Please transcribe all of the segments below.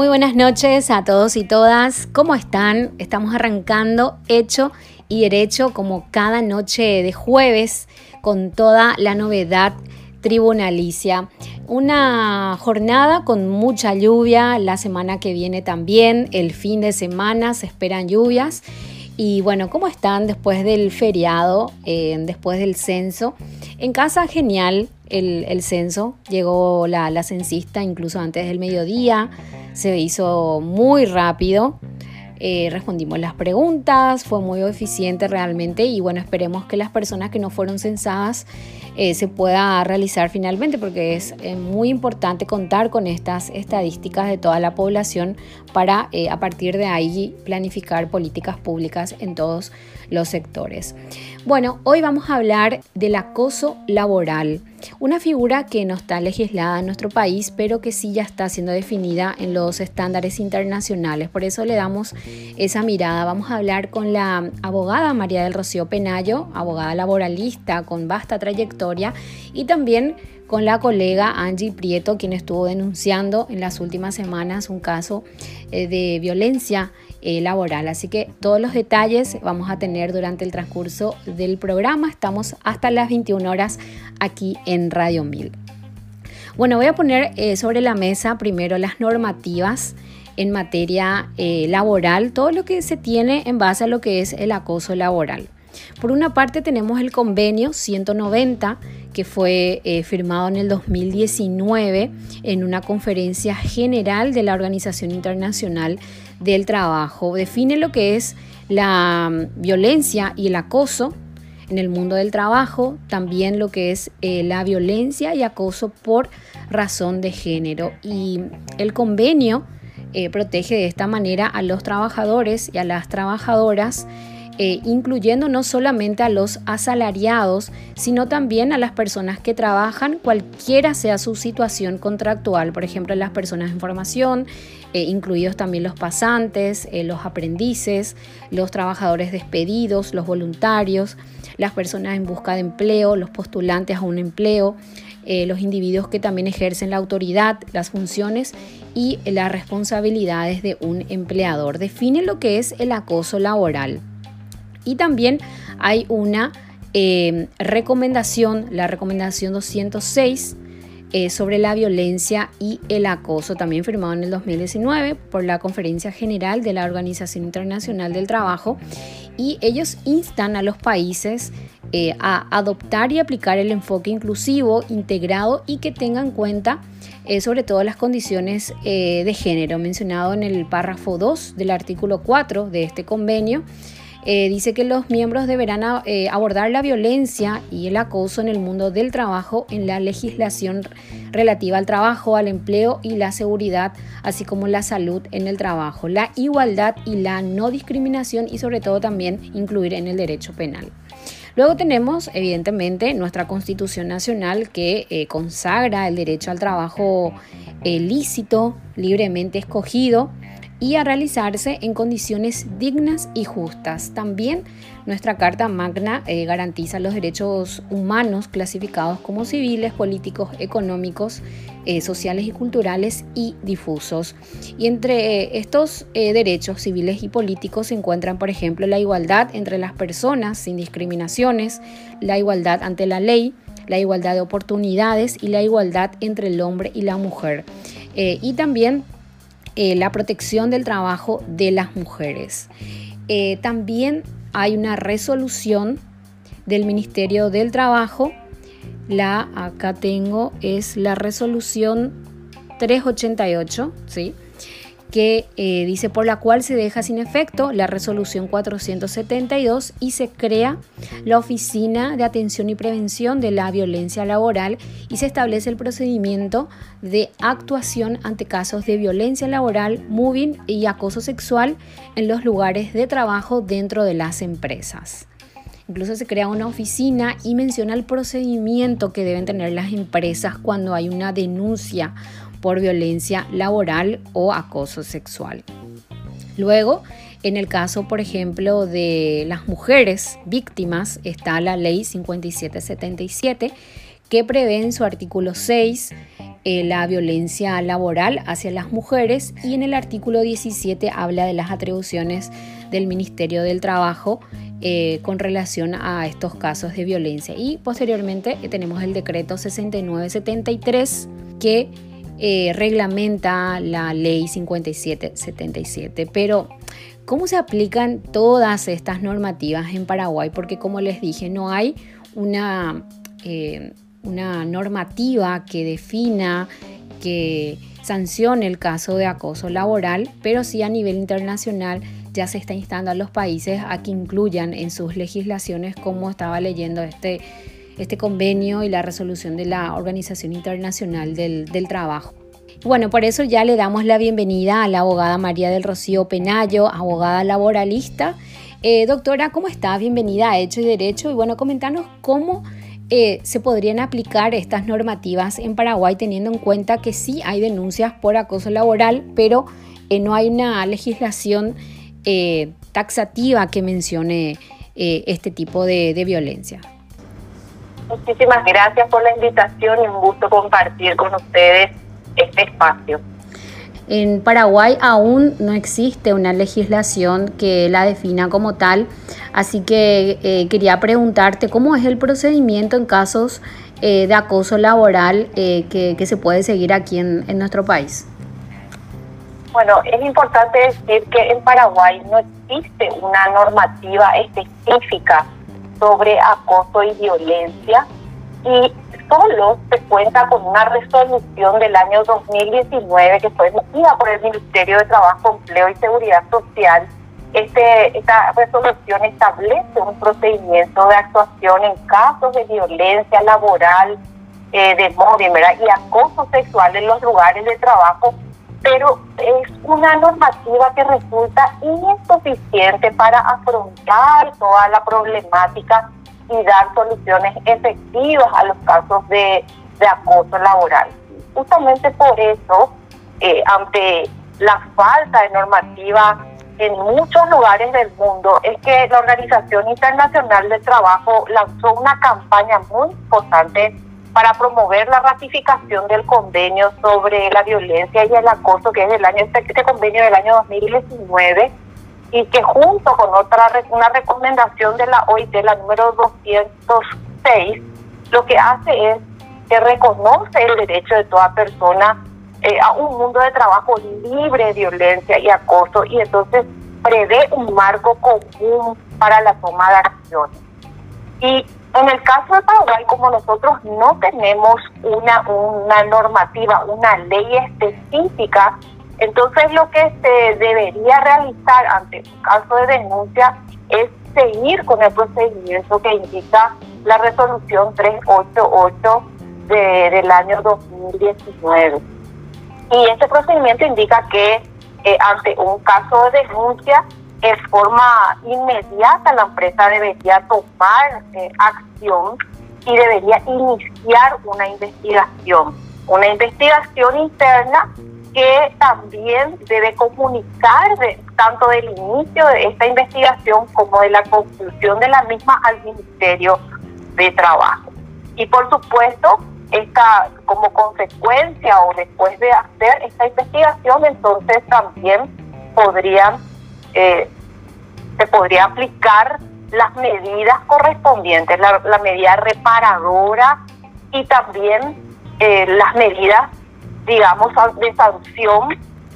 Muy buenas noches a todos y todas. ¿Cómo están? Estamos arrancando hecho y derecho como cada noche de jueves con toda la novedad tribunalicia. Una jornada con mucha lluvia, la semana que viene también, el fin de semana se esperan lluvias. Y bueno, ¿cómo están después del feriado, eh, después del censo? En casa, genial el, censo. Llegó la, la censista incluso antes del mediodía. Se hizo muy rápido. Eh, respondimos las preguntas, fue muy eficiente realmente y bueno, esperemos que las personas que no fueron censadas eh, se pueda realizar finalmente porque es eh, muy importante contar con estas estadísticas de toda la población para a partir de ahí planificar políticas públicas en todos los sectores. Bueno, hoy vamos a hablar del acoso laboral, una figura que no está legislada en nuestro país, pero que sí ya está siendo definida en los estándares internacionales. Por eso le damos esa mirada. Vamos a hablar con la abogada María del Rocío Penayo, abogada laboralista con vasta trayectoria, y también con la colega Angie Prieto, quien estuvo denunciando en las últimas semanas un caso eh, de violencia eh, laboral. Así que todos los detalles vamos a tener durante el transcurso del programa. Estamos hasta las 21 horas aquí en Radio 1000. Bueno, voy a poner eh, sobre la mesa primero las normativas en materia laboral, todo lo que se tiene en base a lo que es el acoso laboral. Por una parte tenemos el convenio 190 que fue eh, firmado en el 2019 en una conferencia general de la Organización Internacional del Trabajo. Define lo que es la mm, violencia y el acoso en el mundo del trabajo, también lo que es eh, la violencia y acoso por razón de género. Y el convenio eh, protege de esta manera a los trabajadores y a las trabajadoras eh, incluyendo no solamente a los asalariados, sino también a las personas que trabajan, cualquiera sea su situación contractual, por ejemplo, las personas en formación, eh, incluidos también los pasantes, eh, los aprendices, los trabajadores despedidos, los voluntarios, las personas en busca de empleo, los postulantes a un empleo, los individuos que también ejercen la autoridad, las funciones y las responsabilidades de un empleador. Define lo que es el acoso laboral. Y también hay una eh, recomendación, la recomendación 206 eh, sobre la violencia y el acoso, también firmado en el 2019 por la Conferencia General de la Organización Internacional del Trabajo. Y ellos instan a los países eh, a adoptar y aplicar el enfoque inclusivo, integrado y que tengan en cuenta sobre todo las condiciones de género mencionado en el párrafo 2 del artículo 4 de este convenio. Eh, dice que los miembros deberán eh, abordar la violencia y el acoso en el mundo del trabajo en la legislación relativa al trabajo, al empleo y la seguridad, así como la salud en el trabajo, la igualdad y la no discriminación y sobre todo también incluir en el derecho penal. Luego tenemos, evidentemente, nuestra Constitución Nacional que eh, consagra el derecho al trabajo lícito, libremente escogido, y a realizarse en condiciones dignas y justas. También nuestra Carta Magna eh, garantiza los derechos humanos clasificados como civiles, políticos, económicos, eh, sociales y culturales y difusos. Y entre eh, estos derechos civiles y políticos se encuentran, por ejemplo, la igualdad entre las personas sin discriminaciones, la igualdad ante la ley, la igualdad de oportunidades y la igualdad entre el hombre y la mujer. y también eh, la protección del trabajo de las mujeres. Eh, también hay una resolución del Ministerio del Trabajo. La acá tengo es la resolución 388, ¿sí? Que eh, dice por la cual se deja sin efecto la resolución 472 y se crea la Oficina de Atención y Prevención de la Violencia Laboral y se establece el procedimiento de actuación ante casos de violencia laboral, moving y acoso sexual en los lugares de trabajo dentro de las empresas. Incluso se crea una oficina y menciona el procedimiento que deben tener las empresas cuando hay una denuncia por violencia laboral o acoso sexual. Luego, en el caso, por ejemplo, de las mujeres víctimas, está la ley 5777 que prevé en su artículo 6 eh, la violencia laboral hacia las mujeres y en el artículo 17 habla de las atribuciones del Ministerio del Trabajo eh, con relación a estos casos de violencia. Y posteriormente tenemos el decreto 6973 que reglamenta la ley 5777. Pero, ¿cómo se aplican todas estas normativas en Paraguay? Porque como les dije, no hay una una normativa que defina, que sancione el caso de acoso laboral, pero sí a nivel internacional ya se está instando a los países a que incluyan en sus legislaciones, como estaba leyendo este, este convenio y la resolución de la Organización Internacional del, Trabajo. Bueno, por eso ya le damos la bienvenida a la abogada María del Rocío Penayo, abogada laboralista. Eh, doctora, ¿cómo está? Bienvenida a Hecho y Derecho. Y bueno, comentanos cómo eh, se podrían aplicar estas normativas en Paraguay teniendo en cuenta que sí hay denuncias por acoso laboral, pero eh, no hay una legislación taxativa que mencione este tipo de violencia. Muchísimas gracias por la invitación y un gusto compartir con ustedes este espacio. En Paraguay aún no existe una legislación que la defina como tal, así que eh, quería preguntarte cómo es el procedimiento en casos eh, de acoso laboral eh, que, se puede seguir aquí en, en nuestro país. Bueno, es importante decir que en Paraguay no existe una normativa específica sobre acoso y violencia y solo se cuenta con una resolución del año 2019 que fue emitida por el Ministerio de Trabajo, Empleo y Seguridad Social. Este, esta resolución establece un procedimiento de actuación en casos de violencia laboral, eh, de móvil y acoso sexual en los lugares de trabajo, pero es una normativa que resulta insuficiente para afrontar toda la problemática y dar soluciones efectivas a los casos de, acoso laboral. Justamente por eso, eh, ante la falta de normativa en muchos lugares del mundo, es que la Organización Internacional del Trabajo lanzó una campaña muy importante para promover la ratificación del convenio sobre la violencia y el acoso, que es del año, este, este convenio del año 2019, y que junto con otra una recomendación de la OIT, la número 206, lo que hace es que reconoce el derecho de toda persona eh, a un mundo de trabajo libre de violencia y acoso y entonces prevé un marco común para la toma de acciones. Y en el caso de Paraguay, como nosotros no tenemos una, una normativa, una ley específica entonces lo que se debería realizar ante un caso de denuncia es seguir con el procedimiento que indica la resolución 388 del año 2019. Y este procedimiento indica que eh, ante un caso de denuncia, en forma inmediata la empresa debería tomar eh, acción y debería iniciar una investigación. Una investigación interna que también debe comunicar tanto del inicio de esta investigación como de la conclusión de la misma al Ministerio de Trabajo. Y por supuesto, esta, como consecuencia o después de hacer esta investigación, entonces también podrían, eh, se podría aplicar las medidas correspondientes, la, medida reparadora y también eh, las medidas digamos, de sanción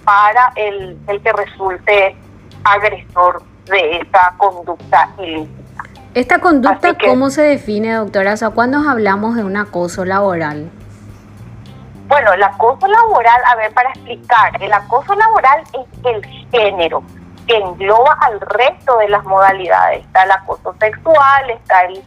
para el, el que resulte agresor de esta conducta ilícita. ¿Esta conducta cómo se define, doctora? O sea, ¿cuándo hablamos de un acoso laboral? Bueno, el acoso laboral, a ver, para explicar, el acoso laboral es el género que engloba al resto de las modalidades. Está el acoso sexual, está el,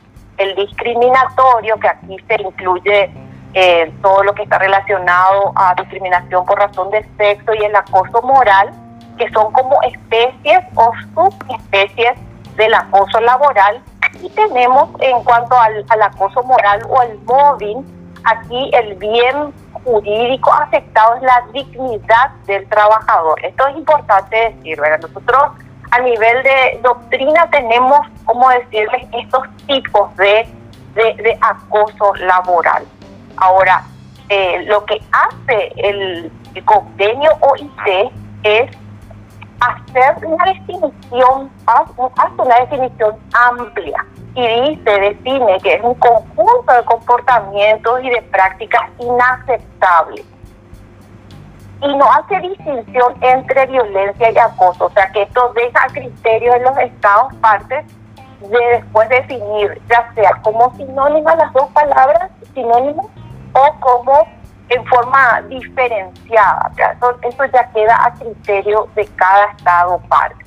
discriminatorio, que aquí se incluye eh, todo lo que está relacionado a discriminación por razón de sexo y el acoso moral, que son como especies o subespecies del acoso laboral. Y tenemos en cuanto al, acoso moral o el mobbing, aquí el bien jurídico afectado es la dignidad del trabajador. Esto es importante decir, ¿verdad? Nosotros a nivel de doctrina tenemos, como decirles, estos tipos de, de acoso laboral. Ahora, eh, lo que hace el, convenio OIT es hacer una definición, hace una definición amplia y dice, define que es un conjunto de comportamientos y de prácticas inaceptables. Y no hace distinción entre violencia y acoso, o sea que esto deja a criterio de los estados partes de después definir, ya sea como sinónimas las dos palabras, sinónimos, o como en forma diferenciada. Eso, ya queda a criterio de cada estado parte.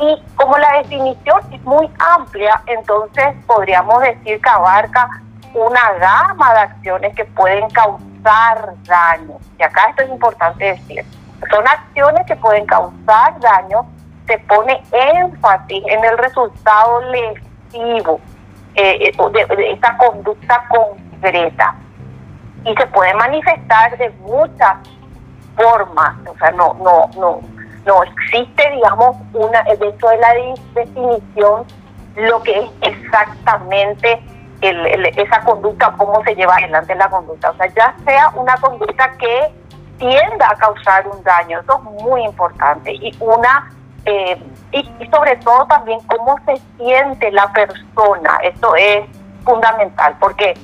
Y como la definición es muy amplia, entonces podríamos decir que abarca una gama de acciones que pueden causar daño. Y acá esto es importante decir. Son acciones que pueden causar daño, se pone énfasis en el resultado lesivo eh, eh de, de esta conducta concreta y se puede manifestar de muchas formas, o sea, no, no, no, no existe, digamos, una dentro de la definición lo que es exactamente esa conducta, cómo se lleva adelante la conducta. O sea, ya sea una conducta que tienda a causar un daño, eso es muy importante. Y una eh, y, y, sobre todo también cómo se siente la persona, eso es fundamental, porque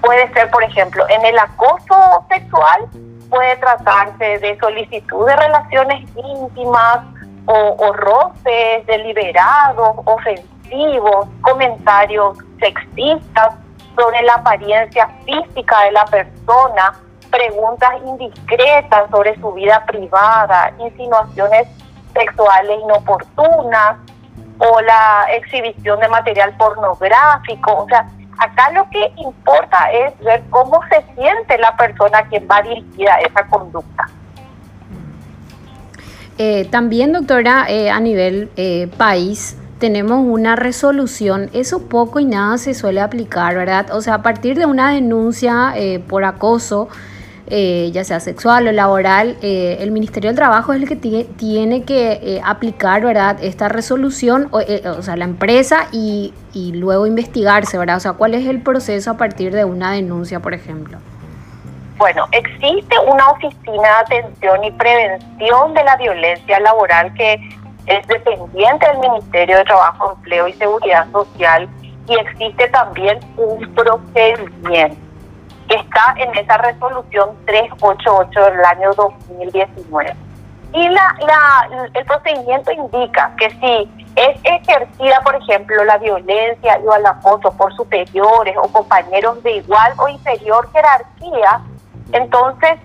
Puede ser, por ejemplo, en el acoso sexual, puede tratarse de solicitud de relaciones íntimas o, roces deliberados, ofensivos, comentarios sexistas sobre la apariencia física de la persona, preguntas indiscretas sobre su vida privada, insinuaciones sexuales inoportunas o la exhibición de material pornográfico. O sea, Acá lo que importa es ver cómo se siente la persona que va dirigida esa conducta. Eh, también, doctora, eh, a nivel eh, país, tenemos una resolución, eso poco y nada se suele aplicar, ¿verdad? O sea, a partir de una denuncia por acoso, eh, ya sea sexual o laboral, eh, el Ministerio del Trabajo es el que tiene que eh, aplicar ¿verdad? esta resolución, o, o sea, la empresa y, y, luego investigarse, ¿verdad? O sea, ¿cuál es el proceso a partir de una denuncia, por ejemplo? Bueno, existe una oficina de atención y prevención de la violencia laboral que es dependiente del Ministerio de Trabajo, Empleo y Seguridad Social y existe también un procedimiento que está en esa resolución 388 del año 2019. Y la, la, el procedimiento indica que si es ejercida, por ejemplo, la violencia o el acoso por superiores o compañeros de igual o inferior jerarquía, entonces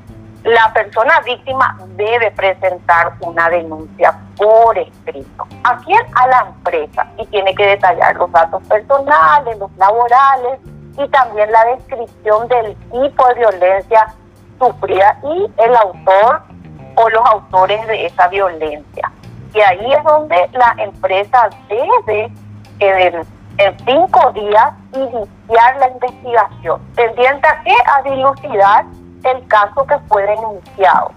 la persona víctima debe presentar una denuncia por escrito. ¿A quién? A la empresa. Y tiene que detallar los datos personales, los laborales, y también la descripción del tipo de violencia sufrida y el autor o los autores de esa violencia. Y ahí es donde la empresa debe en, en cinco días iniciar la investigación, tendiente a qué? A dilucidar el caso que fue denunciado.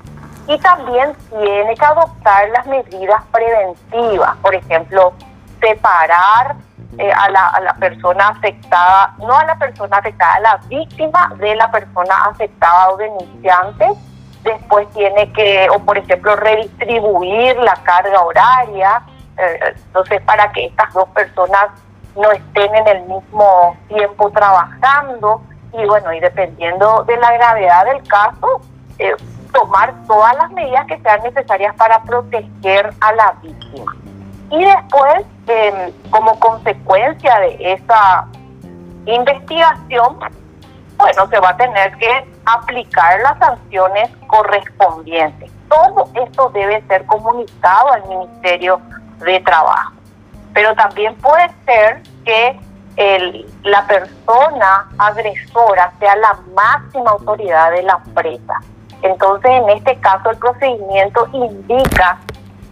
Y también tiene que adoptar las medidas preventivas, por ejemplo, separar eh, a, la, a la persona afectada, no a la persona afectada, a la víctima de la persona afectada o denunciante. Después tiene que, o por ejemplo, redistribuir la carga horaria, eh, entonces para que estas dos personas no estén en el mismo tiempo trabajando y bueno, y dependiendo de la gravedad del caso, eh, tomar todas las medidas que sean necesarias para proteger a la víctima. Y después, em, como consecuencia de esa investigación, bueno, se va a tener que aplicar las sanciones correspondientes. Todo esto debe ser comunicado al Ministerio de Trabajo. Pero también puede ser que el, la persona agresora sea la máxima autoridad de la empresa. Entonces, en este caso, el procedimiento indica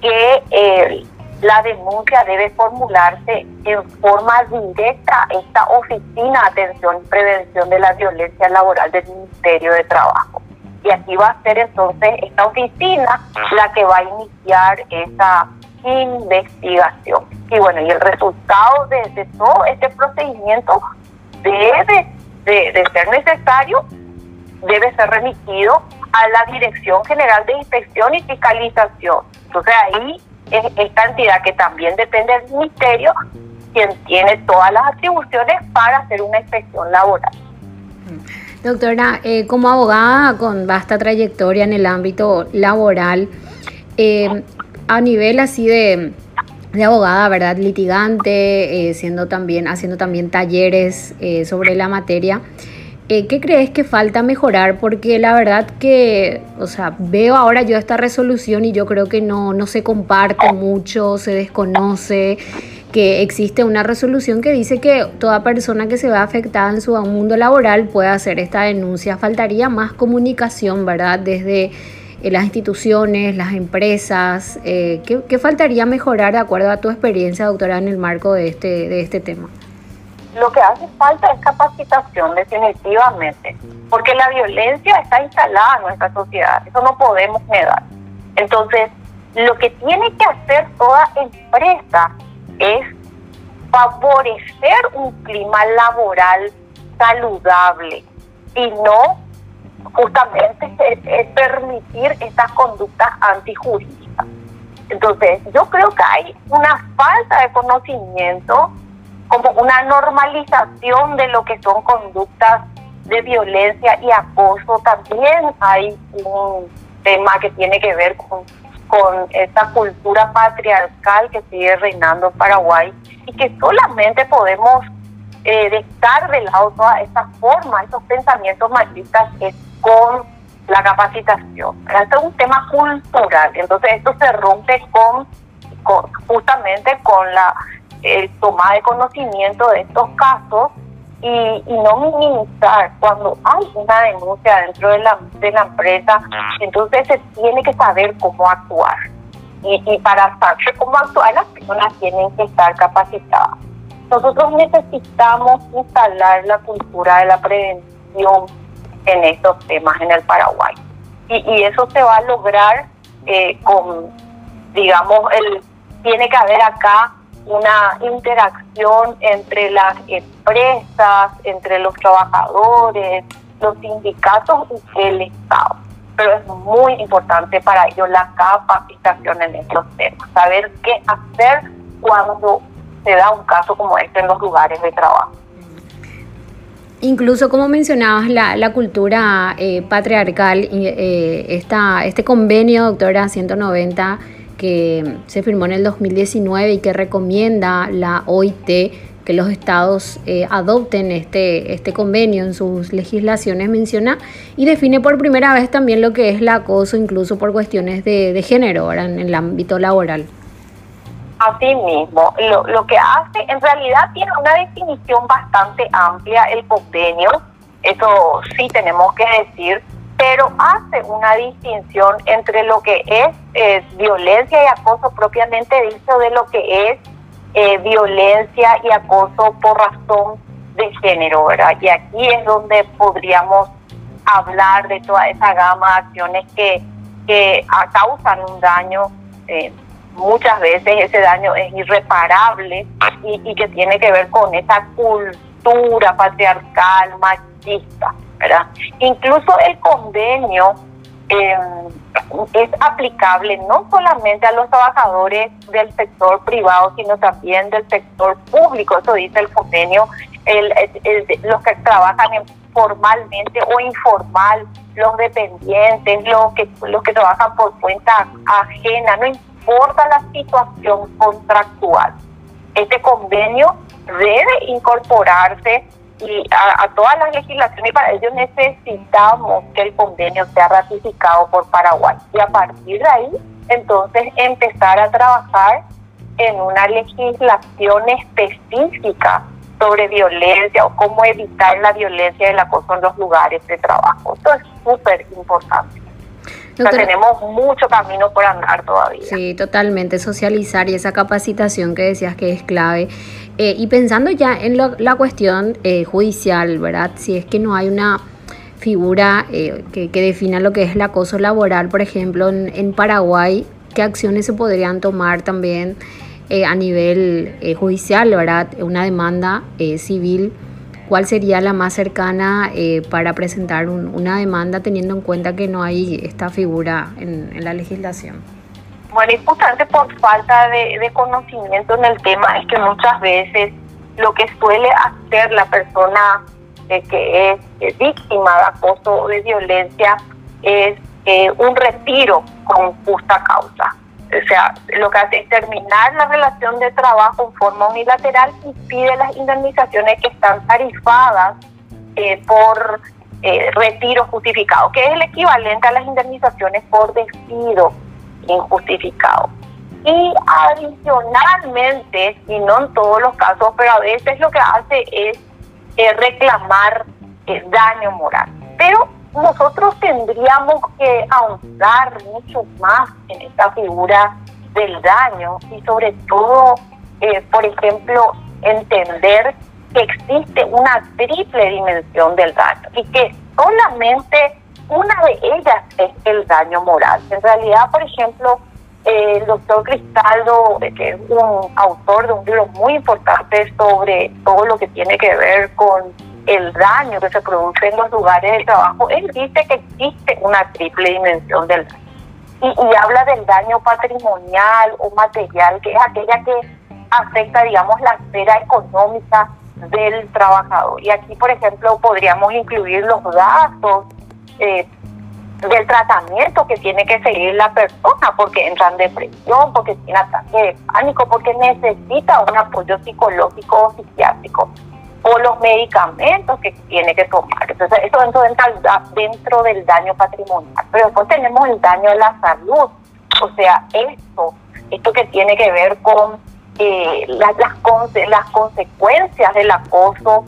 que el la denuncia debe formularse en forma directa a esta Oficina de Atención y Prevención de la Violencia Laboral del Ministerio de Trabajo. Y aquí va a ser entonces esta oficina la que va a iniciar esa investigación. Y bueno, y el resultado de, todo este procedimiento debe de, ser necesario debe ser remitido a la Dirección General de Inspección y Fiscalización. Entonces ahí es esta entidad que también depende del Ministerio quien tiene todas las atribuciones para hacer una inspección laboral. Doctora, eh, como abogada con vasta trayectoria en el ámbito laboral, eh, a nivel así de, abogada, ¿verdad? Litigante, eh, siendo también, haciendo también talleres sobre la materia. ¿Qué crees que falta mejorar? Porque la verdad que, o sea, veo ahora yo esta resolución y yo creo que no, no se comparte mucho, se desconoce que existe una resolución que dice que toda persona que se vea afectada en su mundo laboral puede hacer esta denuncia. Faltaría más comunicación, ¿verdad? Desde eh, las instituciones, las empresas. Eh, ¿qué, faltaría mejorar de acuerdo a tu experiencia, doctora, en el marco de este, de este tema? Lo que hace falta es capacitación, definitivamente, porque la violencia está instalada en nuestra sociedad, eso no podemos negar. Entonces, lo que tiene que hacer toda empresa es favorecer un clima laboral saludable y no justamente es, permitir estas conductas antijurídicas. Entonces, yo creo que hay una falta de conocimiento, como una normalización de lo que son conductas de violencia y acoso. También hay un tema que tiene que ver con con esta cultura patriarcal que sigue reinando en Paraguay y que solamente podemos eh, dejar de lado toda esa forma, esos pensamientos machistas es con la capacitación. Es un tema cultural, entonces esto se rompe con, justamente con la toma de conocimiento de estos casos y, no minimizar cuando hay una denuncia dentro de la, de la empresa, entonces se tiene que saber cómo actuar. Y, y para saber cómo actuar, las personas tienen que estar capacitadas. Nosotros necesitamos instalar la cultura de la prevención en estos temas en el Paraguay. Y, y eso se va a lograr eh, con, digamos, el tiene que haber acá una interacción entre las empresas, entre los trabajadores, los sindicatos y el Estado. Pero es muy importante para ello la capacitación en estos temas, saber qué hacer cuando se da un caso como este en los lugares de trabajo. Incluso, como mencionabas, la, la cultura eh, patriarcal, eh, esta, este convenio, doctora 190, que se firmó en el 2019 y que recomienda la OIT que los estados eh, adopten este, este convenio en sus legislaciones, menciona y define por primera vez también lo que es el acoso, incluso por cuestiones de, género en el ámbito laboral. Así mismo, lo, lo que hace, en realidad tiene una definición bastante amplia el convenio, eso sí tenemos que decir, pero hace una distinción entre lo que es eh, violencia y acoso propiamente dicho de lo que es eh, violencia y acoso por razón de género, ¿verdad? Y aquí es donde podríamos hablar de toda esa gama de acciones que, que causan un daño. Eh, muchas veces ese daño es irreparable y, y que tiene que ver con esa cultura patriarcal, machista. Incluso el convenio em, es aplicable no solamente a los trabajadores del sector privado, sino también del sector público, eso dice el convenio, los que trabajan formalmente o informal, los dependientes, los que, los que trabajan por cuenta ajena, no importa la situación contractual. Este convenio debe incorporarse y a, todas las legislaciones para ello necesitamos que el convenio sea ratificado por Paraguay y a partir de ahí entonces empezar a trabajar en una legislación específica sobre violencia o cómo evitar la violencia y el acoso en los lugares de trabajo. Esto es súper importante. Tenemos mucho camino por andar todavía. Sí, totalmente. Socializar y esa capacitación que decías que es clave. Eh, y pensando ya en la cuestión eh, judicial, ¿verdad? Si es que no hay una figura eh, que, defina lo que es el acoso laboral, por ejemplo, en, Paraguay, ¿qué acciones se podrían tomar también a nivel judicial, ¿verdad? Una demanda civil ¿cuál sería la más cercana eh, para presentar una demanda teniendo en cuenta que no hay esta figura en, la legislación? Bueno, y justamente por falta de, conocimiento en el tema es que muchas veces lo que suele hacer la persona eh, que es víctima de acoso o de violencia es eh, un retiro con justa causa. O sea, lo que hace es terminar la relación de trabajo en forma unilateral y pide las indemnizaciones que están tarifadas eh, por eh, retiro justificado, que es el equivalente a las indemnizaciones por despido injustificado. Y adicionalmente, y no en todos los casos, pero a veces lo que hace es reclamar daño moral. Pero nosotros tendríamos que ahondar mucho más en esta figura del daño y sobre todo, eh, por ejemplo, entender que existe una triple dimensión del daño y que solamente una de ellas es el daño moral. En realidad, por ejemplo, el doctor Cristaldo, eh, que es un autor de un libro muy importante sobre todo lo que tiene que ver con el daño que se produce en los lugares de trabajo, él dice que existe una triple dimensión del daño. Y, habla del daño patrimonial o material, que es aquella que afecta, digamos, la esfera económica del trabajador. Y aquí, por ejemplo, podríamos incluir los gastos eh, del tratamiento que tiene que seguir la persona, porque entra en depresión, porque tiene ataque de pánico, porque necesita un apoyo psicológico o psiquiátrico o los medicamentos que tiene que tomar. Entonces, eso dentro, dentro del daño patrimonial. Pero después tenemos el daño a la salud. O sea, esto, esto que tiene que ver con eh, las, las, las consecuencias del acoso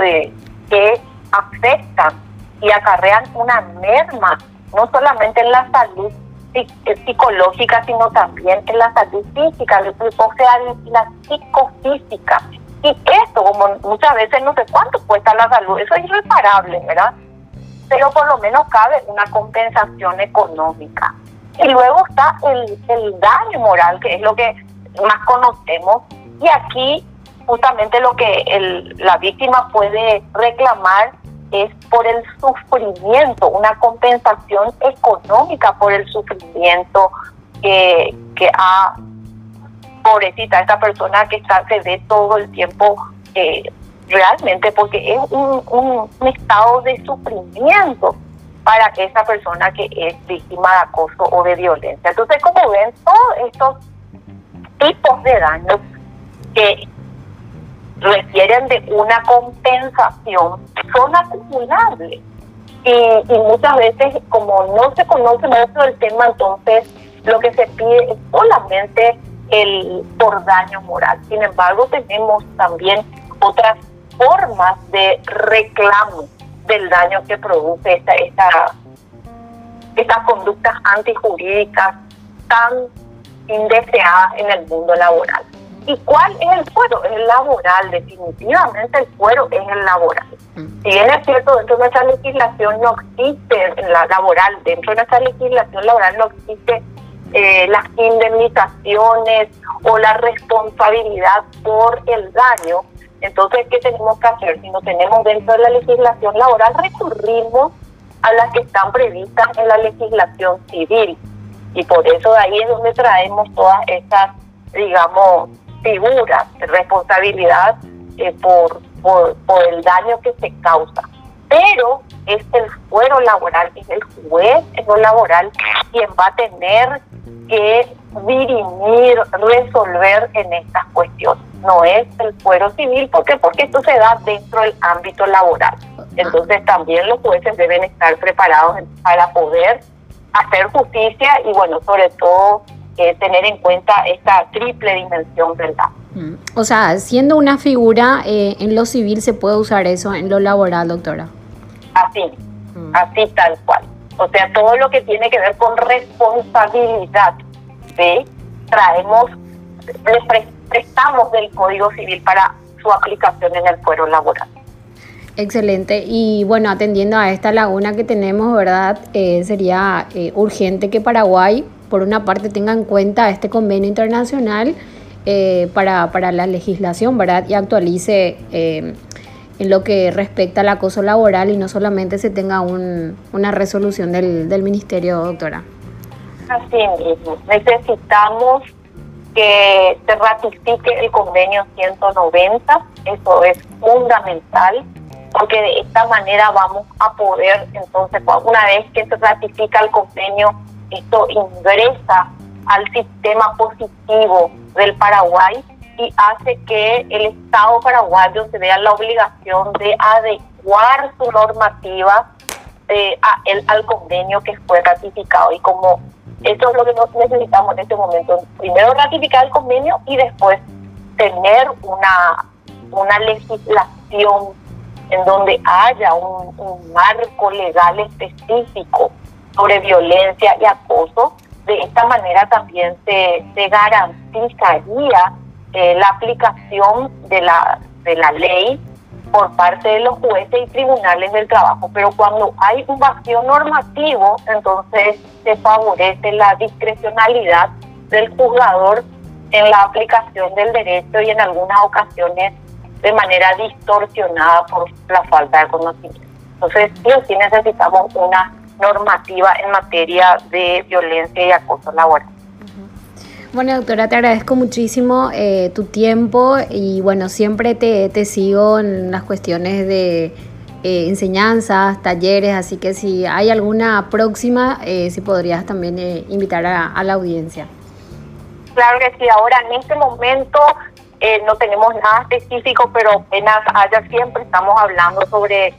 eh, que afectan y acarrean una merma, no solamente en la salud eh, psicológica, sino también en la salud física, o sea, la psicofísica y esto, como muchas veces no sé cuánto cuesta la salud, eso es irreparable, ¿verdad? Pero por lo menos cabe una compensación económica. Y luego está el, el daño moral, que es lo que más conocemos. Y aquí justamente lo que el, la víctima puede reclamar es por el sufrimiento, una compensación económica por el sufrimiento que, que ha pobrecita, esta persona que está, se ve todo el tiempo eh, realmente, porque es un, un, estado de sufrimiento para esa persona que es víctima de acoso o de violencia. Entonces, como ven, todos estos tipos de daños que requieren de una compensación son acumulables. Y, y muchas veces, como no se conoce mucho el tema, entonces lo que se pide es solamente el por daño moral. Sin embargo, tenemos también otras formas de reclamo del daño que produce esta, esta, estas conductas antijurídicas tan indeseadas en el mundo laboral. ¿Y cuál es el fuero? Es el laboral, definitivamente el fuero es el laboral. Mm. Si bien es cierto, dentro de nuestra legislación no existe, la laboral, dentro de nuestra legislación laboral no existe eh, las indemnizaciones o la responsabilidad por el daño. Entonces, ¿qué tenemos que hacer? Si no tenemos dentro de la legislación laboral, recurrimos a las que están previstas en la legislación civil. Y por eso de ahí es donde traemos todas estas, digamos, figuras de responsabilidad eh, por, por, por el daño que se causa. Pero es el fuero laboral, es el juez en lo laboral quien va a tener que dirimir, resolver en estas cuestiones. No es el fuero civil, ¿por qué? Porque esto se da dentro del ámbito laboral. Entonces también los jueces deben estar preparados para poder hacer justicia y bueno, sobre todo eh, tener en cuenta esta triple dimensión, ¿verdad? Mm. O sea, siendo una figura eh, en lo civil se puede usar eso en lo laboral, doctora. Así, mm. así tal cual. O sea, todo lo que tiene que ver con responsabilidad, ¿sí? Traemos, le prestamos del Código Civil para su aplicación en el fuero laboral. Excelente. Y bueno, atendiendo a esta laguna que tenemos, ¿verdad? Eh, sería eh, urgente que Paraguay, por una parte, tenga en cuenta este convenio internacional eh, para, para, la legislación, ¿verdad? Y actualice en lo que respecta al acoso laboral y no solamente se tenga una resolución del, del ministerio, doctora. Así mismo, necesitamos que se ratifique el convenio 190, eso es fundamental, porque de esta manera vamos a poder, entonces, una vez que se ratifica el convenio, esto ingresa al sistema positivo del Paraguay y hace que el Estado paraguayo se vea la obligación de adecuar su normativa eh, a el, al convenio que fue ratificado. Y como eso es lo que necesitamos en este momento, primero ratificar el convenio y después tener una, una legislación en donde haya un, un marco legal específico sobre violencia y acoso de esta manera también se, se garantizaría eh, la aplicación de la, de la ley por parte de los jueces y tribunales del trabajo. Pero cuando hay un vacío normativo, entonces se favorece la discrecionalidad del juzgador en la aplicación del derecho y en algunas ocasiones de manera distorsionada por la falta de conocimiento. Entonces, sí sí necesitamos una normativa en materia de violencia y acoso laboral. Bueno, doctora, te agradezco muchísimo eh, tu tiempo y bueno, siempre te, te sigo en las cuestiones de eh, enseñanzas, talleres, así que si hay alguna próxima, eh, si podrías también invitar a, la audiencia. Claro que sí, ahora en este momento no tenemos nada específico, pero apenas haya siempre estamos hablando sobre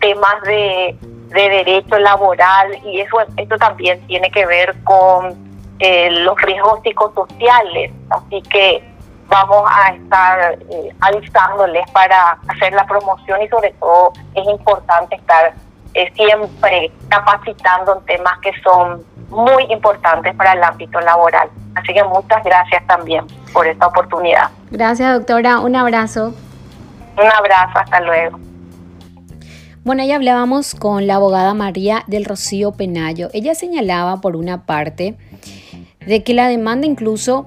temas de de derecho laboral y eso esto también tiene que ver con eh, los riesgos psicosociales así que vamos a estar eh, avisándoles para hacer la promoción y sobre todo es importante estar eh, siempre capacitando en temas que son muy importantes para el ámbito laboral. Así que muchas gracias también por esta oportunidad. Gracias, doctora. Un abrazo. Un abrazo. Hasta luego. Bueno, ahí hablábamos con la abogada María del Rocío Penayo. Ella señalaba, por una parte, de que la demanda incluso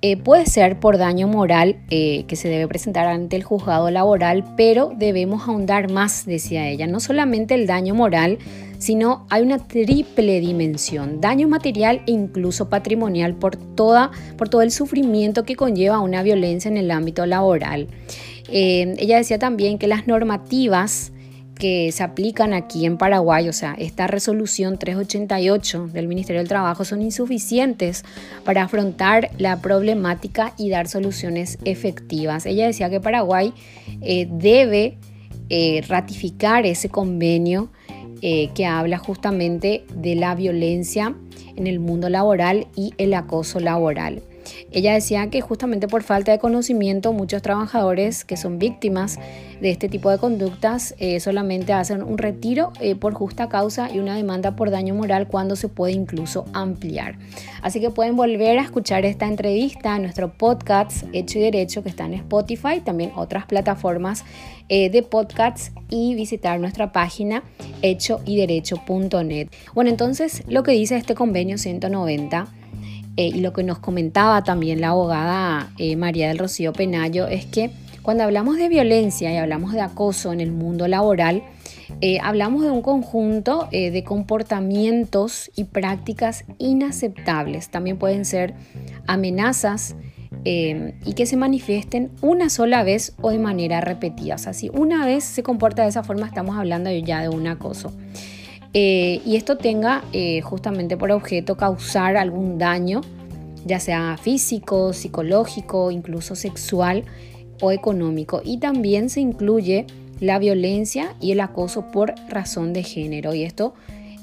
eh, puede ser por daño moral eh, que se debe presentar ante el juzgado laboral, pero debemos ahondar más, decía ella, no solamente el daño moral, sino hay una triple dimensión, daño material e incluso patrimonial por, toda, por todo el sufrimiento que conlleva una violencia en el ámbito laboral. Eh, ella decía también que las normativas que se aplican aquí en Paraguay, o sea, esta resolución 388 del Ministerio del Trabajo son insuficientes para afrontar la problemática y dar soluciones efectivas. Ella decía que Paraguay eh, debe eh, ratificar ese convenio eh, que habla justamente de la violencia en el mundo laboral y el acoso laboral. Ella decía que justamente por falta de conocimiento muchos trabajadores que son víctimas de este tipo de conductas eh, solamente hacen un retiro eh, por justa causa y una demanda por daño moral cuando se puede incluso ampliar. Así que pueden volver a escuchar esta entrevista en nuestro podcast Hecho y Derecho que está en Spotify, también otras plataformas eh, de podcasts y visitar nuestra página hechoyderecho.net. Bueno, entonces lo que dice este convenio 190 eh, y lo que nos comentaba también la abogada eh, María del Rocío Penayo es que cuando hablamos de violencia y hablamos de acoso en el mundo laboral, eh, hablamos de un conjunto de comportamientos y prácticas inaceptables. También pueden ser amenazas y que se manifiesten una sola vez o de manera repetida. O sea, si una vez se comporta de esa forma, estamos hablando ya de un acoso. Eh, y esto tenga eh, justamente por objeto causar algún daño, ya sea físico, psicológico, incluso sexual o económico. Y también se incluye la violencia y el acoso por razón de género. Y esto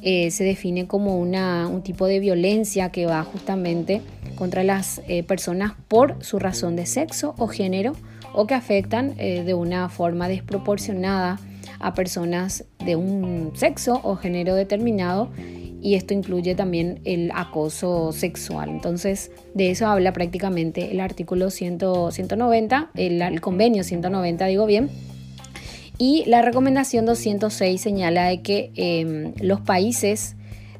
eh, se define como un tipo de violencia que va justamente contra las personas por su razón de sexo o género o que afectan de una forma desproporcionada a personas de un sexo o género determinado y esto incluye también el acoso sexual. Entonces, de eso habla prácticamente el artículo 190, el, convenio 190, digo bien. Y la recomendación 206 señala de que em, los países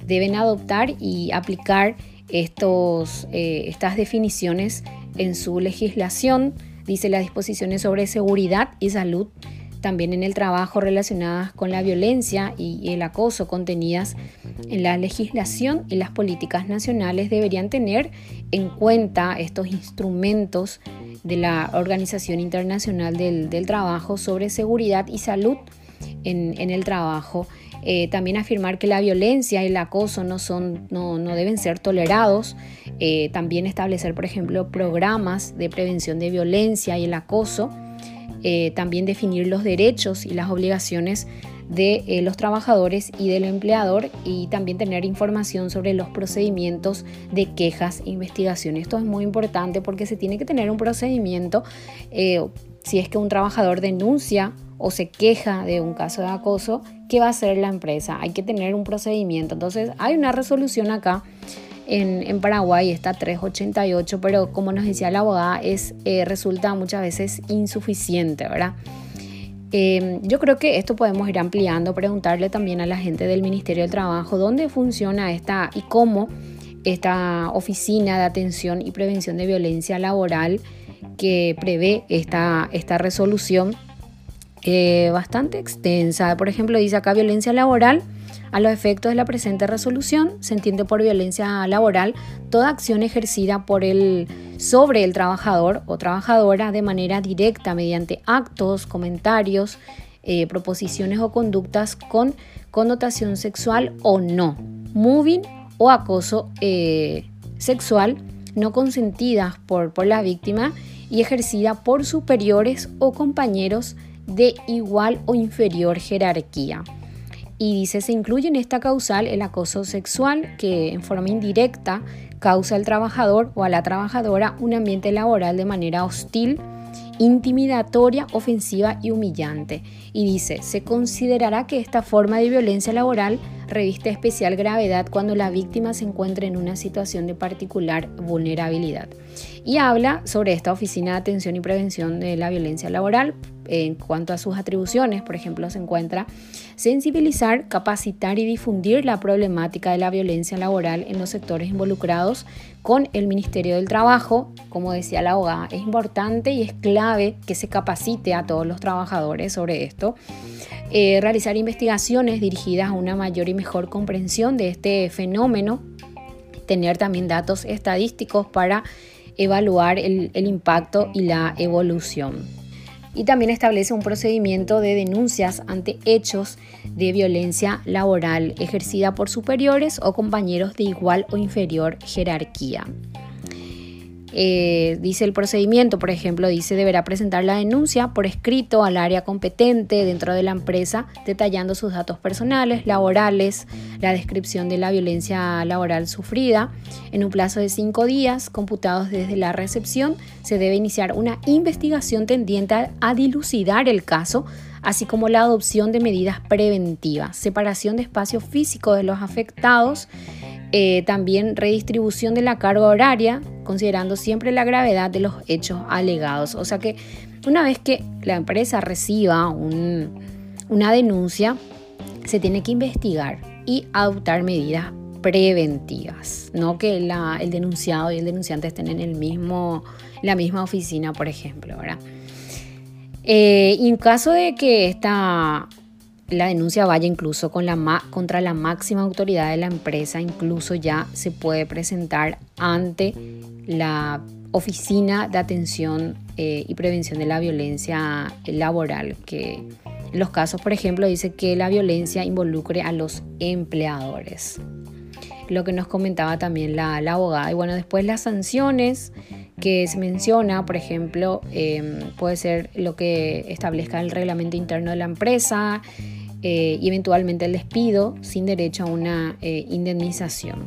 deben adoptar y aplicar estos, eh, estas definiciones en su legislación. Dice las disposiciones sobre seguridad y salud también en el trabajo relacionadas con la violencia y el acoso contenidas en la legislación y las políticas nacionales deberían tener en cuenta estos instrumentos de la Organización Internacional del, Trabajo sobre seguridad y salud en, el trabajo. Eh, también afirmar que la violencia y el acoso no, son, no, deben ser tolerados. Eh, también establecer, por ejemplo, programas de prevención de violencia y el acoso. Eh, también definir los derechos y las obligaciones de los trabajadores y del empleador y también tener información sobre los procedimientos de quejas e investigación. Esto es muy importante porque se tiene que tener un procedimiento si es que un trabajador denuncia o se queja de un caso de acoso, ¿qué va a hacer la empresa? Hay que tener un procedimiento. Entonces, hay una resolución acá en, Paraguay, está 388, pero como nos decía la abogada, es, eh, resulta muchas veces insuficiente, ¿verdad? Eh, yo creo que esto podemos ir ampliando, preguntarle también a la gente del Ministerio del Trabajo dónde funciona esta y cómo esta oficina de atención y prevención de violencia laboral que prevé esta, esta resolución eh, bastante extensa. Por ejemplo, dice acá violencia laboral. A los efectos de la presente resolución se entiende por violencia laboral toda acción ejercida por el, sobre el trabajador o trabajadora de manera directa mediante actos, comentarios, eh, proposiciones o conductas con connotación sexual o no, moving o acoso eh, sexual no consentidas por, por la víctima y ejercida por superiores o compañeros de igual o inferior jerarquía. Y dice, se incluye en esta causal el acoso sexual que en forma indirecta causa al trabajador o a la trabajadora un ambiente laboral de manera hostil, intimidatoria, ofensiva y humillante. Y dice, se considerará que esta forma de violencia laboral reviste especial gravedad cuando la víctima se encuentra en una situación de particular vulnerabilidad. Y habla sobre esta Oficina de Atención y Prevención de la Violencia Laboral, en cuanto a sus atribuciones, por ejemplo, se encuentra sensibilizar, capacitar y difundir la problemática de la violencia laboral en los sectores involucrados con el Ministerio del Trabajo. Como decía la abogada, es importante y es clave que se capacite a todos los trabajadores sobre esto. Eh, realizar investigaciones dirigidas a una mayor y mejor comprensión de este fenómeno, tener también datos estadísticos para evaluar el impacto y la evolución y también establece un procedimiento de denuncias ante hechos de violencia laboral ejercida por superiores o compañeros de igual o inferior jerarquía. Eh, dice el procedimiento, por ejemplo, dice deberá presentar la denuncia por escrito al área competente dentro de la empresa, detallando sus datos personales, laborales, la descripción de la violencia laboral sufrida. En un plazo de cinco días, computados desde la recepción, se debe iniciar una investigación tendiente a dilucidar el caso, así como la adopción de medidas preventivas, separación de espacio físico de los afectados, eh, también redistribución de la carga horaria, considerando siempre la gravedad de los hechos alegados. O sea que una vez que la empresa reciba una denuncia, se tiene que investigar y adoptar medidas preventivas, no que el denunciado y el denunciante estén en el mismo, la misma oficina, por ejemplo. ¿verdad? Eh, en caso de que esta, la denuncia vaya incluso contra la máxima autoridad de la empresa, incluso ya se puede presentar ante la Oficina de Atención eh, y Prevención de la Violencia Laboral, que en los casos, por ejemplo, dice que la violencia involucre a los empleadores. Lo que nos comentaba también la, abogada. Y bueno, después las sanciones que se menciona, por ejemplo, em, puede ser lo que establezca el reglamento interno de la empresa eh, y eventualmente el despido sin derecho a una eh, indemnización.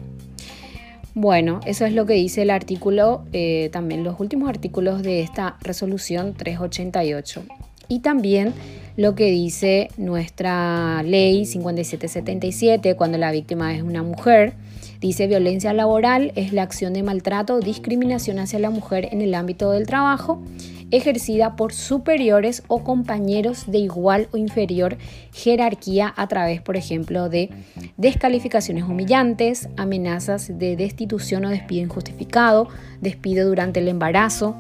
Bueno, eso es lo que dice el artículo, eh, también los últimos artículos de esta resolución 388. Y también lo que dice nuestra ley 5777 cuando la víctima es una mujer. Dice violencia laboral es la acción de maltrato o discriminación hacia la mujer en el ámbito del trabajo ejercida por superiores o compañeros de igual o inferior jerarquía a través, por ejemplo, de descalificaciones humillantes, amenazas de destitución o despido injustificado, despido durante el embarazo,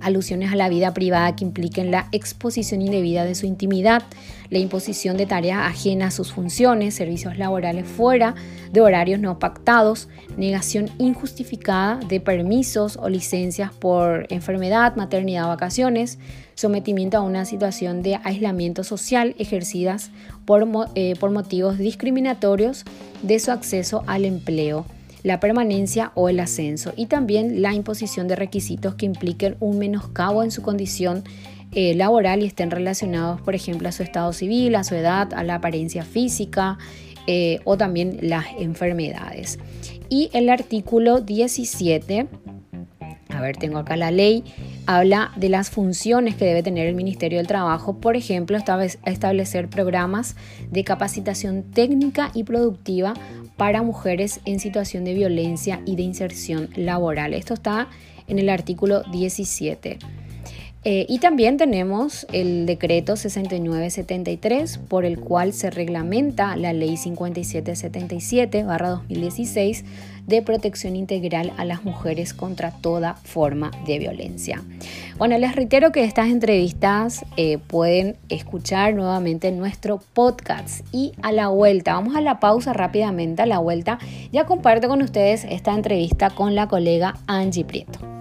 alusiones a la vida privada que impliquen la exposición indebida de su intimidad, la imposición de tareas ajenas a sus funciones, servicios laborales fuera de horarios no pactados, negación injustificada de permisos o licencias por enfermedad, maternidad o vacaciones, sometimiento a una situación de aislamiento social ejercidas por, eh, por motivos discriminatorios de su acceso al empleo la permanencia o el ascenso y también la imposición de requisitos que impliquen un menoscabo en su condición eh, laboral y estén relacionados, por ejemplo, a su estado civil, a su edad, a la apariencia física eh, o también las enfermedades. Y el artículo 17, a ver, tengo acá la ley, habla de las funciones que debe tener el Ministerio del Trabajo, por ejemplo, establecer programas de capacitación técnica y productiva para mujeres en situación de violencia y de inserción laboral. Esto está en el artículo 17. Eh, y también tenemos el decreto 6973 por el cual se reglamenta la ley 5777-2016 de protección integral a las mujeres contra toda forma de violencia. Bueno, les reitero que estas entrevistas eh, pueden escuchar nuevamente en nuestro podcast y a la vuelta, vamos a la pausa rápidamente, a la vuelta, ya comparto con ustedes esta entrevista con la colega Angie Prieto.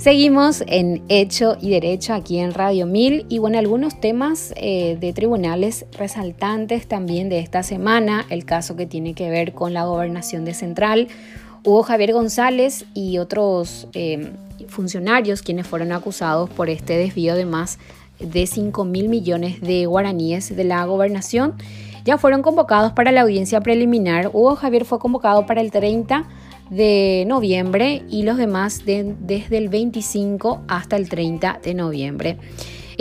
Seguimos en Hecho y Derecho aquí en Radio 1000 y bueno, algunos temas eh, de tribunales resaltantes también de esta semana, el caso que tiene que ver con la gobernación de Central. Hubo Javier González y otros eh, funcionarios quienes fueron acusados por este desvío de más de 5 mil millones de guaraníes de la gobernación. Ya fueron convocados para la audiencia preliminar. Hugo Javier fue convocado para el 30 de noviembre y los demás desde el 25 hasta el 30 de noviembre.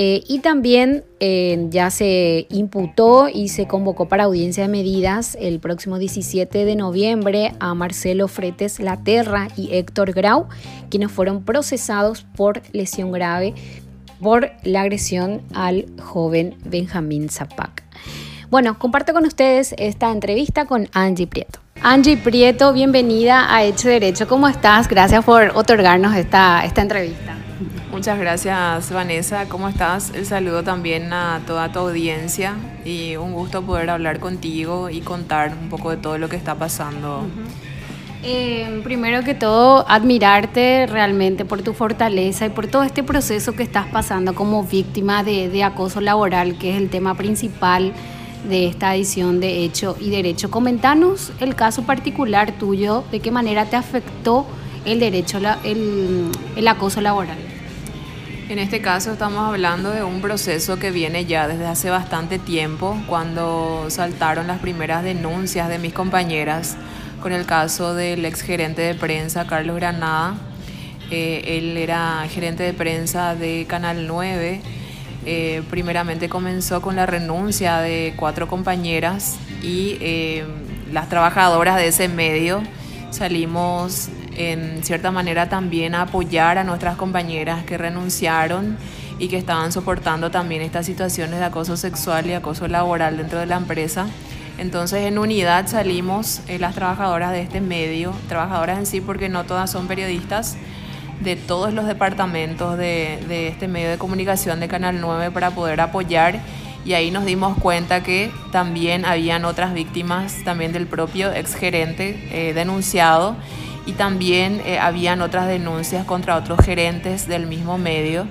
Eh, y también eh, ya se imputó y se convocó para audiencia de medidas el próximo 17 de noviembre a Marcelo Fretes Laterra y Héctor Grau, quienes fueron procesados por lesión grave por la agresión al joven Benjamín Zapac. Bueno, comparto con ustedes esta entrevista con Angie Prieto. Angie Prieto, bienvenida a Hecho Derecho. ¿Cómo estás? Gracias por otorgarnos esta, esta entrevista. Muchas gracias, Vanessa. ¿Cómo estás? El saludo también a toda tu audiencia y un gusto poder hablar contigo y contar un poco de todo lo que está pasando. Eh, primero que todo, admirarte realmente por tu fortaleza y por todo este proceso que estás pasando como víctima de, de acoso laboral, que es el tema principal de esta edición de Hecho y Derecho. Comentanos el caso particular tuyo, de qué manera te afectó el derecho, el, el acoso laboral. En este caso estamos hablando de un proceso que viene ya desde hace bastante tiempo, cuando saltaron las primeras denuncias de mis compañeras con el caso del ex gerente de prensa Carlos Granada. Eh, él era gerente de prensa de Canal 9 eh, primeramente comenzó con la renuncia de cuatro compañeras y eh, las trabajadoras de ese medio salimos en cierta manera también a apoyar a nuestras compañeras que renunciaron y que estaban soportando también estas situaciones de acoso sexual y acoso laboral dentro de la empresa. Entonces en unidad salimos eh, las trabajadoras de este medio, trabajadoras en sí porque no todas son periodistas, de todos los departamentos de, este medio de comunicación de Canal 9 para poder apoyar. Y ahí nos dimos cuenta que también habían otras víctimas también del propio exgerente eh, denunciado. Y también eh, habían otras denuncias contra otros gerentes del mismo medio.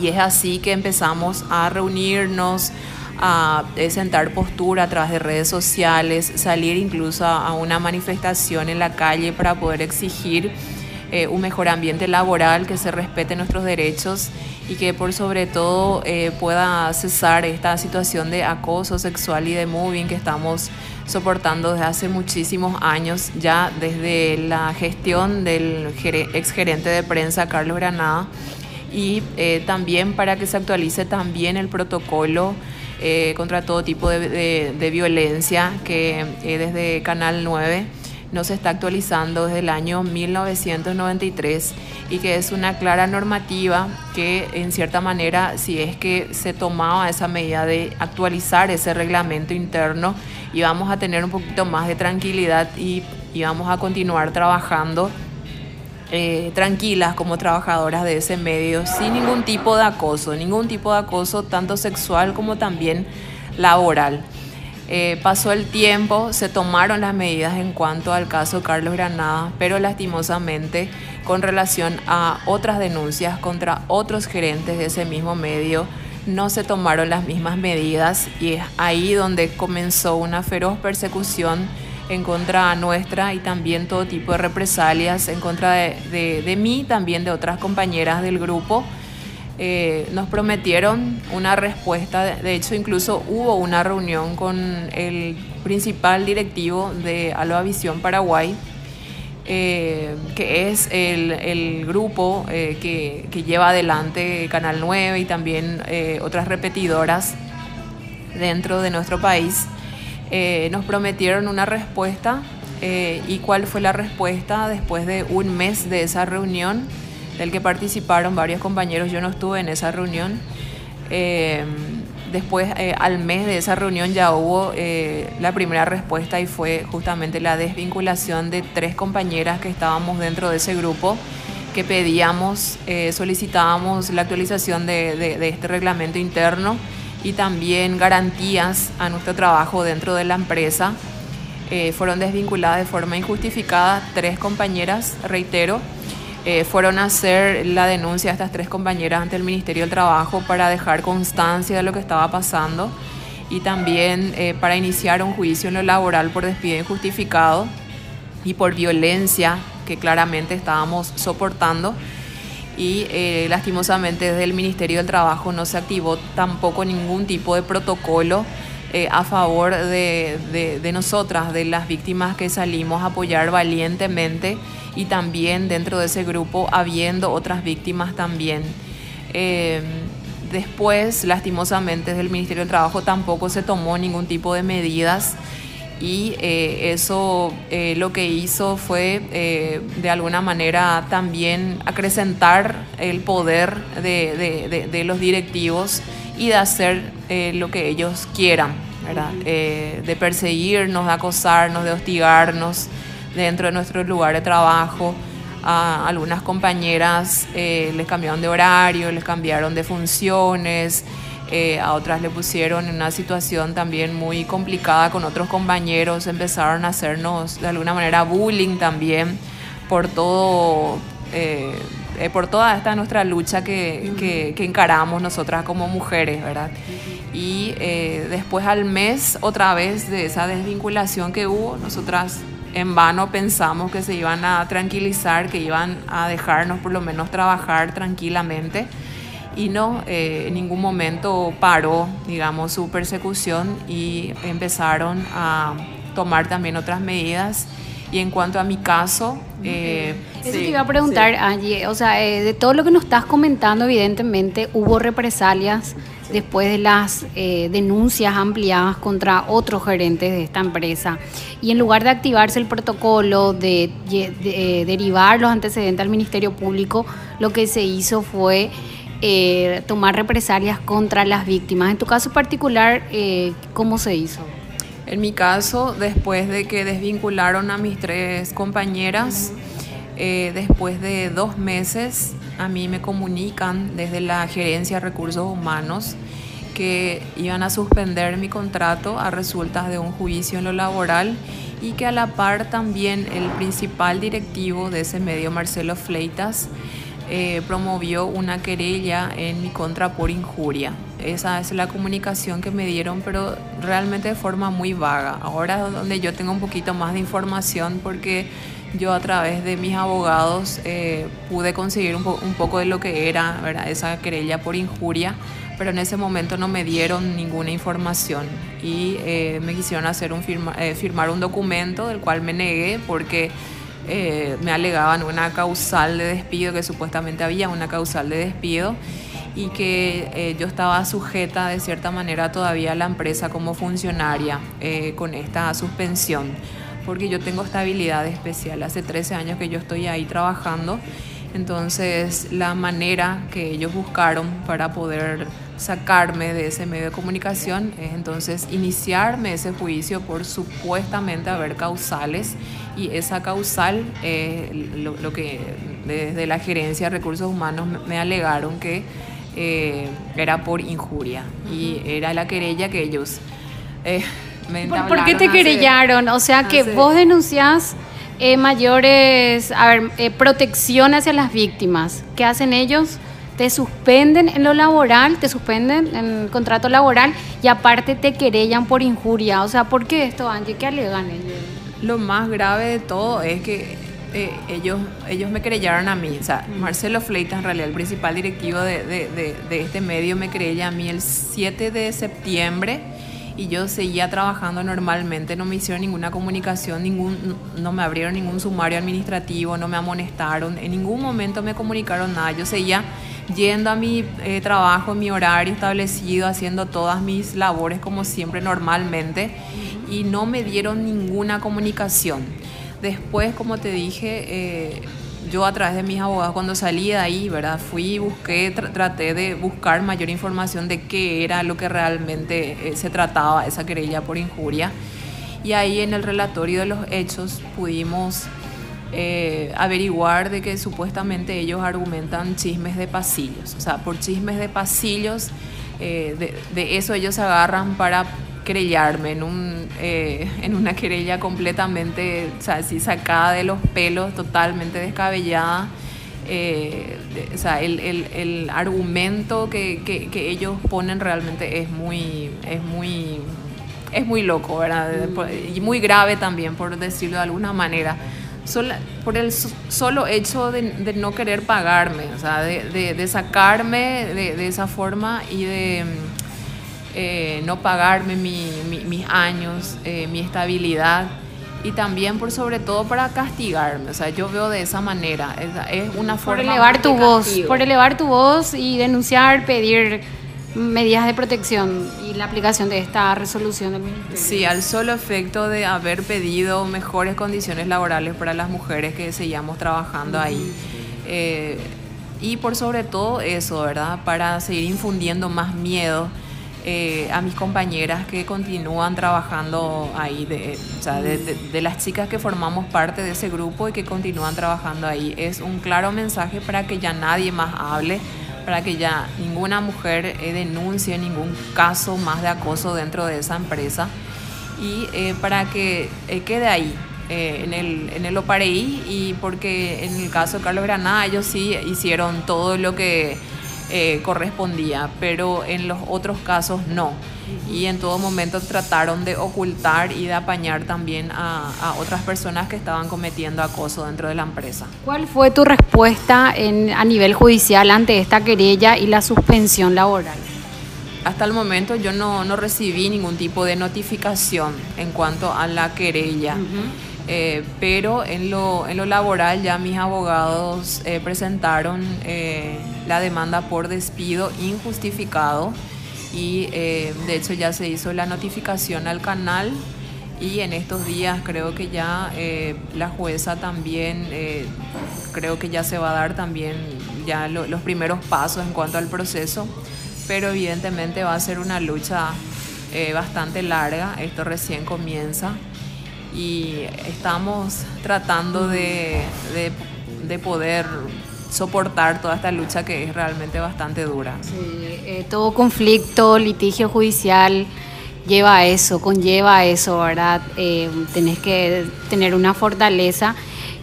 Y es así que empezamos a reunirnos a eh, sentar postura a través de redes sociales, salir incluso a una manifestación en la calle para poder exigir eh, un mejor ambiente laboral, que se respeten nuestros derechos y que por sobre todo eh, pueda cesar esta situación de acoso sexual y de moving que estamos soportando desde hace muchísimos años, ya desde la gestión del exgerente de prensa Carlos Granada. Y eh, también para que se actualice también el protocolo contra todo tipo de, de violencia que desde Canal 9 no se está actualizando desde el año 1993 y que es una clara normativa que en cierta manera si es que se tomaba esa medida de actualizar ese reglamento interno íbamos a tener un poquito más de tranquilidad y íbamos a continuar trabajando eh, tranquilas como trabajadoras de ese medio sin ningún tipo de acoso, ningún tipo de acoso tanto sexual como también laboral. Eh, pasó el tiempo, se tomaron las medidas en cuanto al caso Carlos Granada, pero lastimosamente con relación a otras denuncias contra otros gerentes de ese mismo medio, no se tomaron las mismas medidas y es ahí donde comenzó una feroz persecución en contra nuestra y también todo tipo de represalias en contra de, de mí, también de otras compañeras del grupo. Eh, nos prometieron una respuesta, de hecho incluso hubo una reunión con el principal directivo de Aloha Visión Paraguay, eh, que es el, grupo eh, que, lleva adelante Canal 9 y también otras repetidoras dentro de nuestro país. nos prometieron una respuesta y cuál fue la respuesta después de un mes de esa reunión del que participaron varios compañeros. Yo no estuve en esa reunión. Eh, después, eh, al mes de esa reunión, ya hubo eh, la primera respuesta y fue justamente la desvinculación de tres compañeras que estábamos dentro de ese grupo que pedíamos, solicitábamos la actualización de, de, este reglamento interno y también garantías a nuestro trabajo dentro de la empresa. fueron desvinculadas de forma injustificada tres compañeras, reitero, eh, fueron a hacer la denuncia a estas tres compañeras ante el Ministerio del Trabajo para dejar constancia de lo que estaba pasando y también eh, para iniciar un juicio en lo laboral por despido injustificado y por violencia que claramente estábamos soportando. Y eh, lastimosamente desde el Ministerio del Trabajo no se activó tampoco ningún tipo de protocolo a favor de, de nosotras, de las víctimas que salimos a apoyar valientemente y también dentro de ese grupo habiendo otras víctimas también. Eh, después, lastimosamente, desde el Ministerio del Trabajo tampoco se tomó ningún tipo de medidas y eh, eso eh, lo que hizo fue de alguna manera también acrecentar el poder de, de, los directivos y de hacer lo que ellos quieran, ¿verdad? de perseguirnos, de acosarnos, de hostigarnos dentro de nuestro lugar de trabajo. A algunas compañeras eh, les cambiaron de horario, les cambiaron de funciones, eh, a otras le pusieron en una situación también muy complicada con otros compañeros, empezaron a hacernos de alguna manera bullying también por todo, eh, por toda esta nuestra lucha que, que, que, encaramos nosotras como mujeres, ¿verdad? Y después al mes otra vez de esa desvinculación que hubo, nosotras en vano pensamos que se iban a tranquilizar, que iban a dejarnos por lo menos trabajar tranquilamente y no, eh, en ningún momento paró, digamos, su persecución y empezaron a tomar también otras medidas. Y en cuanto a mi caso... Eh, Eso te iba a preguntar, Angie, o sea, eh, de todo lo que nos estás comentando, evidentemente hubo represalias después de las eh, denuncias ampliadas contra otros gerentes de esta empresa. Y en lugar de activarse el protocolo de, eh, derivar los antecedentes al Ministerio Público, lo que se hizo fue eh, tomar represalias contra las víctimas. En tu caso particular, ¿cómo se hizo? En mi caso, después de que desvincularon a mis tres compañeras, después de dos meses a mí me comunican desde la Gerencia Recursos Humanos que iban a suspender mi contrato a resultas de un juicio en lo laboral y que a la par también el principal directivo de ese medio, Marcelo Fleitas, eh, promovió una querella en mi contra por injuria. Esa es la comunicación que me dieron, pero realmente de forma muy vaga. Ahora es donde yo tengo un poquito más de información porque yo a través de mis abogados eh, pude conseguir un, un, poco de lo que era ¿verdad? esa querella por injuria, pero en ese momento no me dieron ninguna información y eh, me quisieron hacer un firma, eh, firmar un documento del cual me negué porque me alegaban una causal de despido, que supuestamente había una causal de despido y que yo estaba sujeta de cierta manera todavía a la empresa como funcionaria con esta suspensión porque yo tengo estabilidad especial. Hace 13 años que yo estoy ahí trabajando, entonces la manera que ellos buscaron para poder sacarme de ese medio de comunicación es entonces iniciarme ese juicio por supuestamente haber causales. Y esa causal lo, que desde la gerencia de recursos humanos me alegaron que eh, era por injuria. Y era la querella que ellos eh, me ¿Por, qué te querellaron? O sea que vos denunciás eh, mayores, a ver, eh, protección hacia las víctimas. ¿Qué hacen ellos? Te suspenden en lo laboral, te suspenden en el contrato laboral y aparte te querellan por injuria. O sea, ¿por qué esto, Angie? ¿Qué alegan ellos? Lo más grave de todo es que eh, ellos, ellos me creyeron a mí. O sea, Marcelo Fleitas, en realidad, el principal directivo de, de, de, este medio, me creía a mí el 7 de septiembre y yo seguía trabajando normalmente, no me hicieron ninguna comunicación, ningún, no me abrieron ningún sumario administrativo, no me amonestaron, en ningún momento me comunicaron nada. Yo seguía yendo a mi eh, trabajo, mi horario establecido, haciendo todas mis labores como siempre normalmente y no me dieron ninguna comunicación. Después, como te dije, eh, yo a través de mis abogados, cuando salí de ahí, ¿verdad? Fui, busqué, traté de buscar mayor información de qué era lo que realmente eh, se trataba, esa querella por injuria. Y ahí en el relatorio de los hechos pudimos eh, averiguar de que supuestamente ellos argumentan chismes de pasillos. O sea, por chismes de pasillos, de, de eso ellos se agarran para querellarme en, un, eh, en una querella completamente, o sea, así sacada de los pelos, totalmente descabellada. Eh, o sea, el, el, el argumento que, que, que, ellos ponen realmente es muy, es muy, es muy loco, ¿verdad? Y muy grave también, por decirlo de alguna manera. Solo, por el solo hecho de, de, no querer pagarme, o sea, de, de, de sacarme de, esa forma y de eh, no pagarme mis años, eh, mi estabilidad y también por sobre todo para castigarme. O sea, yo veo de esa manera, es, una forma... Por elevar tu voz, por elevar tu voz y denunciar, pedir medidas de protección y la aplicación de esta resolución del Ministerio. Sí, al solo efecto de haber pedido mejores condiciones laborales para las mujeres que seguíamos trabajando ahí. Eh, y por sobre todo eso, ¿verdad? Para seguir infundiendo más miedo eh, a mis compañeras que continúan trabajando ahí, de, o sea, de, las chicas que formamos parte de ese grupo y que continúan trabajando ahí. Es un claro mensaje para que ya nadie más hable, para que ya ninguna mujer eh, denuncie ningún caso más de acoso dentro de esa empresa y eh, para que quede ahí. en, el, en el OPAREI y porque en el caso de Carlos Granada ellos sí hicieron todo lo que eh, correspondía, pero en los otros casos no. Y en todo momento trataron de ocultar y de apañar también a, otras personas que estaban cometiendo acoso dentro de la empresa. ¿Cuál fue tu respuesta en, a nivel judicial ante esta querella y la suspensión laboral? Hasta el momento yo no, no recibí ningún tipo de notificación en cuanto a la querella. Eh, pero en lo, en lo laboral ya mis abogados eh, presentaron eh, la demanda por despido injustificado y de hecho ya se hizo la notificación al canal y en estos días creo que ya la jueza también creo que ya se va a dar también ya los primeros pasos en cuanto al proceso pero evidentemente va a ser una lucha bastante larga. Esto recién comienza y estamos tratando de, de, poder soportar toda esta lucha que es realmente bastante dura. Sí, eh, todo conflicto, litigio judicial lleva a eso, conlleva a eso, ¿verdad? Eh, tenés que tener una fortaleza.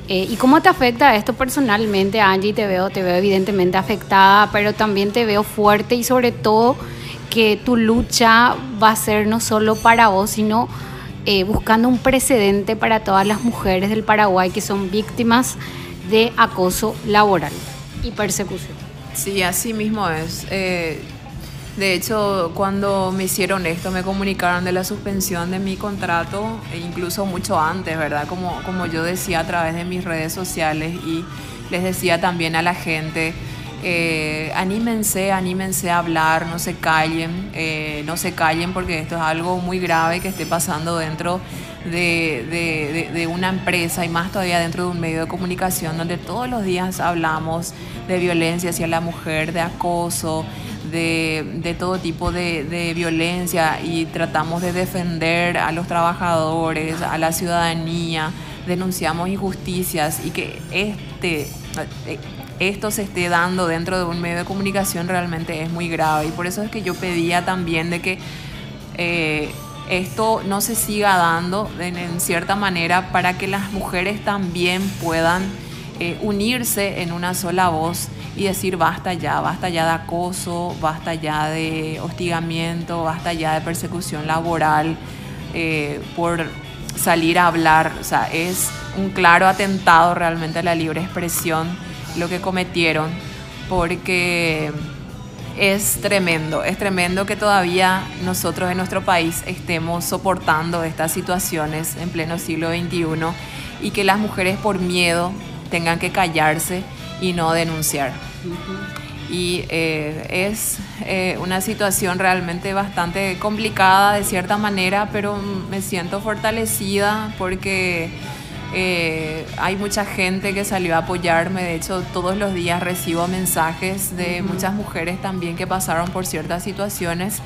Eh, ¿Y cómo te afecta esto personalmente, Angie? Te veo, te veo evidentemente afectada, pero también te veo fuerte y sobre todo que tu lucha va a ser no solo para vos, sino eh, buscando un precedente para todas las mujeres del Paraguay que son víctimas de acoso laboral y persecución. Sí, así mismo es. Eh, de hecho, cuando me hicieron esto, me comunicaron de la suspensión de mi contrato, e incluso mucho antes, ¿verdad? Como, como yo decía a través de mis redes sociales y les decía también a la gente, eh, anímense, anímense a hablar, no se callen, eh, no se callen porque esto es algo muy grave que esté pasando dentro de, de, una empresa y más todavía dentro de un medio de comunicación donde todos los días hablamos de violencia hacia la mujer, de acoso, de, todo tipo de, violencia y tratamos de defender a los trabajadores, a la ciudadanía, denunciamos injusticias y que este eh, esto se esté dando dentro de un medio de comunicación realmente es muy grave. Y por eso es que yo pedía también de que eh, esto no se siga dando en, cierta manera para que las mujeres también puedan eh, unirse en una sola voz y decir basta ya, basta ya de acoso, basta ya de hostigamiento, basta ya de persecución laboral eh, por salir a hablar. O sea, es un claro atentado realmente a la libre expresión lo que cometieron, porque es tremendo, es tremendo que todavía nosotros en nuestro país estemos soportando estas situaciones en pleno siglo XXI y que las mujeres por miedo tengan que callarse y no denunciar. Y eh, es eh, una situación realmente bastante complicada de cierta manera, pero me siento fortalecida porque eh, hay mucha gente que salió a apoyarme, de hecho todos los días recibo mensajes de muchas mujeres también que pasaron por ciertas situaciones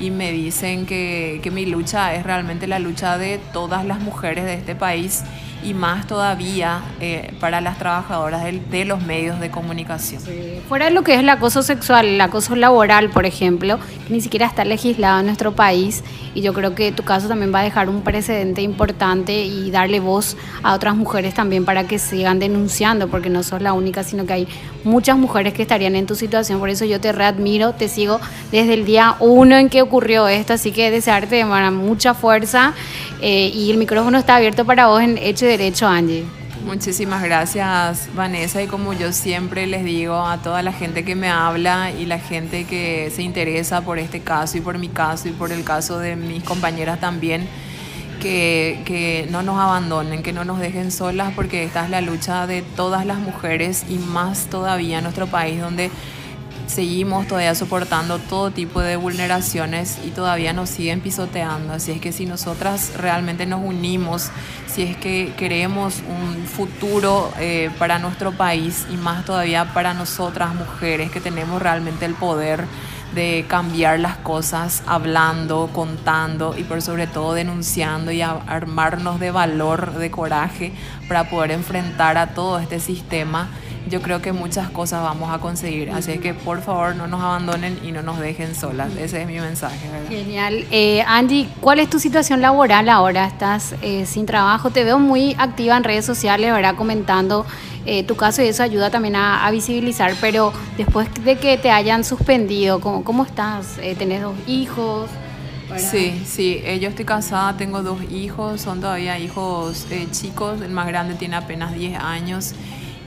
y me dicen que, que mi lucha es realmente la lucha de todas las mujeres de este país y más todavía eh, para las trabajadoras de, los medios de comunicación. Fuera de lo que es el acoso sexual, el acoso laboral, por ejemplo, ni siquiera está legislado en nuestro país y yo creo que tu caso también va a dejar un precedente importante y darle voz a otras mujeres también para que sigan denunciando, porque no sos la única, sino que hay muchas mujeres que estarían en tu situación, por eso yo te readmiro, te sigo desde el día uno en que ocurrió esto, así que desearte de mucha fuerza eh, y el micrófono está abierto para vos en Hecho Derecho, Angie. Muchísimas gracias Vanessa y como yo siempre les digo a toda la gente que me habla y la gente que se interesa por este caso y por mi caso y por el caso de mis compañeras también, que, que, no nos abandonen, que no nos dejen solas porque esta es la lucha de todas las mujeres y más todavía en nuestro país donde seguimos todavía soportando todo tipo de vulneraciones y todavía nos siguen pisoteando. Así es que si nosotras realmente nos unimos, si es que queremos un futuro eh, para nuestro país y más todavía para nosotras mujeres que tenemos realmente el poder de cambiar las cosas hablando, contando y por sobre todo denunciando y armarnos de valor, de coraje para poder enfrentar a todo este sistema yo creo que muchas cosas vamos a conseguir. Así que por favor no nos abandonen y no nos dejen solas. Ese es mi mensaje. Genial. Eh, Angie, ¿cuál es tu situación laboral ahora? ¿Estás eh, sin trabajo? Te veo muy activa en redes sociales, ¿verdad? Comentando eh, tu caso y eso ayuda también a, visibilizar. Pero después de que te hayan suspendido, ¿cómo, cómo estás? Eh, ¿Tenés dos hijos? Sí, sí, yo estoy casada, tengo dos hijos, son todavía hijos chicos, el más grande tiene apenas 10 años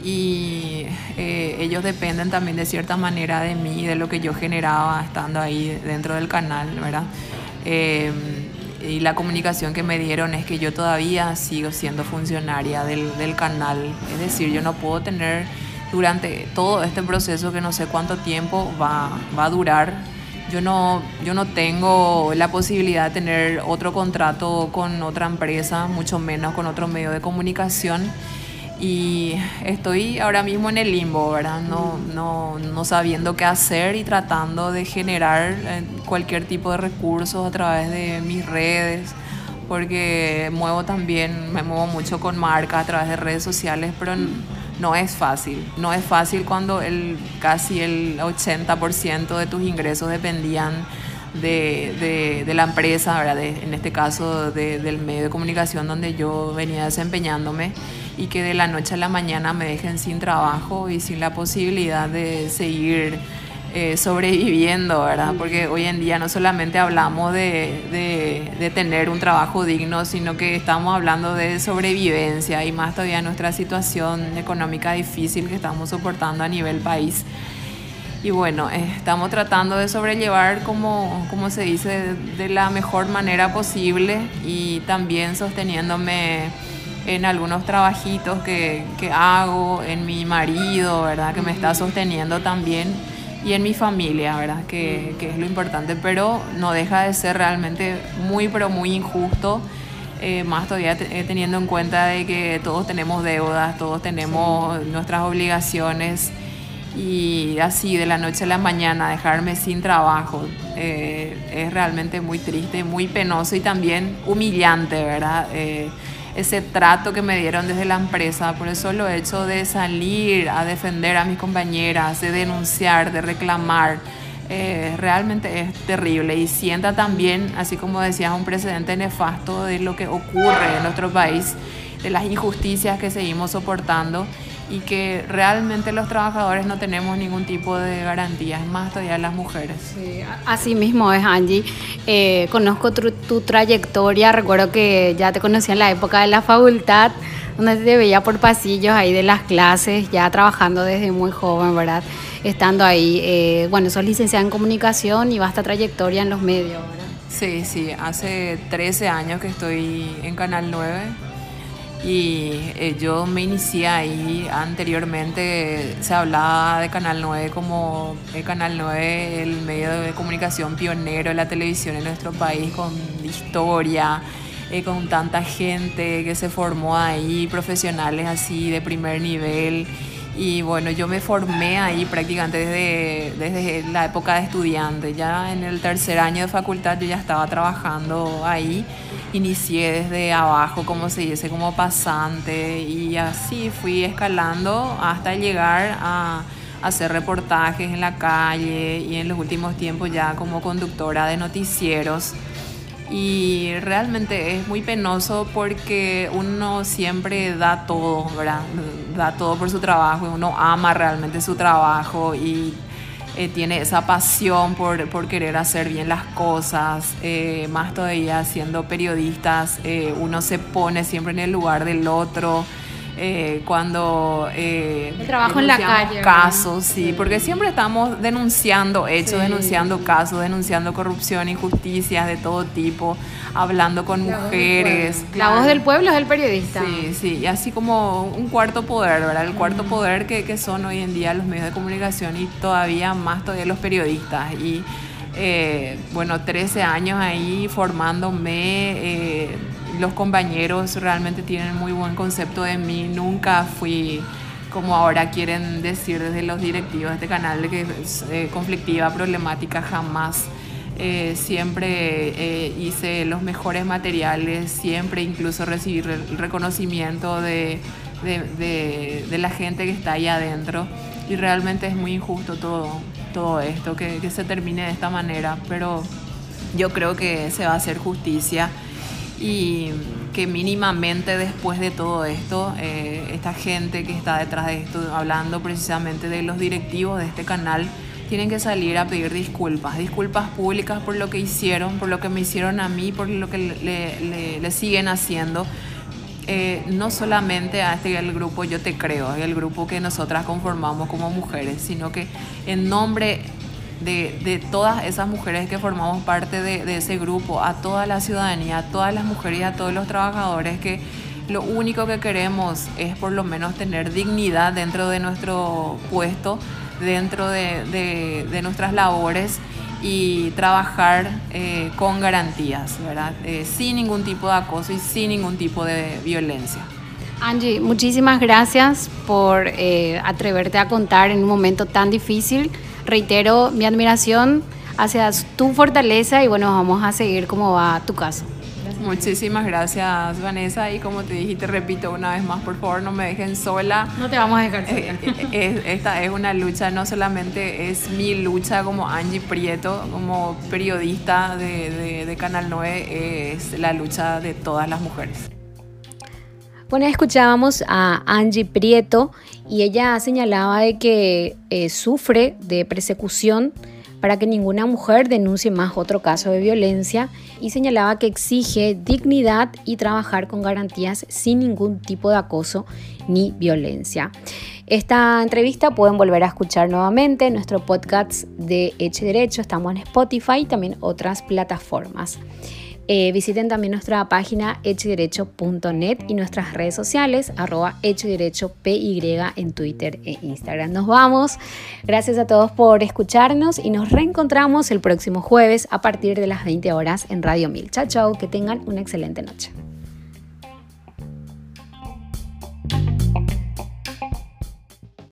y eh, ellos dependen también de cierta manera de mí, de lo que yo generaba estando ahí dentro del canal, ¿verdad? Eh, y la comunicación que me dieron es que yo todavía sigo siendo funcionaria del, del, canal, es decir, yo no puedo tener durante todo este proceso que no sé cuánto tiempo va, va a durar, yo no, yo no tengo la posibilidad de tener otro contrato con otra empresa, mucho menos con otro medio de comunicación y estoy ahora mismo en el limbo, ¿verdad? No, no, no sabiendo qué hacer y tratando de generar eh, cualquier tipo de recursos a través de mis redes, porque muevo también, me muevo mucho con marcas a través de redes sociales, pero no es fácil. No es fácil cuando el, casi el 80% de tus ingresos dependían de, de, de la empresa, ¿verdad? en este caso del medio de comunicación donde yo venía desempeñándome y que de la noche a la mañana me dejen sin trabajo y sin la posibilidad de seguir eh, sobreviviendo, ¿verdad? Porque hoy en día no solamente hablamos de, de, de, tener un trabajo digno, sino que estamos hablando de sobrevivencia y más todavía nuestra situación económica difícil que estamos soportando a nivel país. Y bueno, eh, estamos tratando de sobrellevar, como, como se dice, de la mejor manera posible y también sosteniéndome en algunos trabajitos que, que hago, en mi marido, ¿verdad? Que me está sosteniendo también y en mi familia, ¿verdad? Que, que, es lo importante, pero no deja de ser realmente muy, pero muy injusto, eh, más todavía eh, teniendo en cuenta de que todos tenemos deudas, todos tenemos nuestras obligaciones y así de la noche a la mañana dejarme sin trabajo eh, es realmente muy triste, muy penoso y también humillante, ¿verdad? Ese trato que me dieron desde la empresa, por eso lo he hecho de salir a defender a mis compañeras, de denunciar, de reclamar. Eh, realmente es terrible. Y sienta también, así como decías, un precedente nefasto de lo que ocurre en nuestro país, de las injusticias que seguimos soportando y que realmente los trabajadores no tenemos ningún tipo de garantías, más todavía las mujeres. Sí, así mismo es Angie. Eh, conozco tu, trayectoria, recuerdo que ya te conocí en la época de la facultad, donde te veía por pasillos ahí de las clases, ya trabajando desde muy joven, ¿verdad? Estando ahí, eh, bueno, sos licenciada en comunicación y vasta trayectoria en los medios, ¿verdad? Sí, sí, hace 13 años que estoy en Canal 9 y eh, yo me inicié ahí anteriormente, se hablaba de Canal 9 como el Canal 9, el medio de comunicación pionero de la televisión en nuestro país, con historia, eh, con tanta gente que se formó ahí, profesionales así de primer nivel. Y bueno, yo me formé ahí prácticamente desde, desde la época de estudiante. Ya en el tercer año de facultad yo ya estaba trabajando ahí inicié desde abajo, como se dice, como pasante y así fui escalando hasta llegar a hacer reportajes en la calle y en los últimos tiempos ya como conductora de noticieros. Y realmente es muy penoso porque uno siempre da todo, ¿verdad? Da todo por su trabajo, uno ama realmente su trabajo y eh, tiene esa pasión por, por, querer hacer bien las cosas, eh, más todavía siendo periodistas, eh, uno se pone siempre en el lugar del otro. Eh, cuando eh, trabajo en la calle casos sí porque siempre estamos denunciando hechos denunciando casos denunciando corrupción injusticias de todo tipo hablando con mujeres la voz del pueblo es el periodista. Sí sí y así como un cuarto poder verdad el cuarto poder que, que son hoy en día los medios de comunicación y todavía más todavía los periodistas. Y eh, bueno, 13 años ahí formándome, eh, los compañeros realmente tienen muy buen concepto de mí, nunca fui como ahora quieren decir desde los directivos de este canal de que es eh, conflictiva, problemática, jamás. siempre hice los mejores materiales, siempre incluso recibí el reconocimiento de, de, de, la gente que está ahí adentro. Y realmente es muy injusto todo, todo esto, que, que se termine de esta manera, pero yo creo que se va a hacer justicia y que mínimamente después de todo esto, eh, esta gente que está detrás de esto, hablando precisamente de los directivos de este canal, tienen que salir a pedir disculpas, disculpas públicas por lo que hicieron, por lo que me hicieron a mí, por lo que le, siguen haciendo, eh, no solamente a este el grupo Yo Te Creo, el grupo que nosotras conformamos como mujeres, sino que en nombre de, de todas esas mujeres que formamos parte de, de, ese grupo, a toda la ciudadanía, a todas las mujeres y a todos los trabajadores que lo único que queremos es por lo menos tener dignidad dentro de nuestro puesto, dentro de, de nuestras labores y trabajar eh, con garantías, ¿verdad? Eh, sin ningún tipo de acoso y sin ningún tipo de violencia. Angie, muchísimas gracias por eh, atreverte a contar en un momento tan difícil. Reitero mi admiración hacia tu fortaleza y bueno, vamos a seguir cómo va tu caso. Muchísimas gracias, Vanessa. Y como te dije, te repito una vez más, por favor, no me dejen sola. No te vamos a dejar sola. Eh, eh, esta es una lucha, no solamente es mi lucha como Angie Prieto, como periodista de, de, Canal 9, es la lucha de todas las mujeres. Bueno, escuchábamos a Angie Prieto y ella señalaba de que eh, sufre de persecución para que ninguna mujer denuncie más otro caso de violencia y señalaba que exige dignidad y trabajar con garantías sin ningún tipo de acoso ni violencia. Esta entrevista pueden volver a escuchar nuevamente en nuestro podcast de Eche Derecho, estamos en Spotify y también otras plataformas. Eh, visiten también nuestra página hechoderecho.net y nuestras redes sociales, arroba en Twitter e Instagram. Nos vamos. Gracias a todos por escucharnos y nos reencontramos el próximo jueves a partir de las 20 horas en Radio Mil. Chao, chao, que tengan una excelente noche.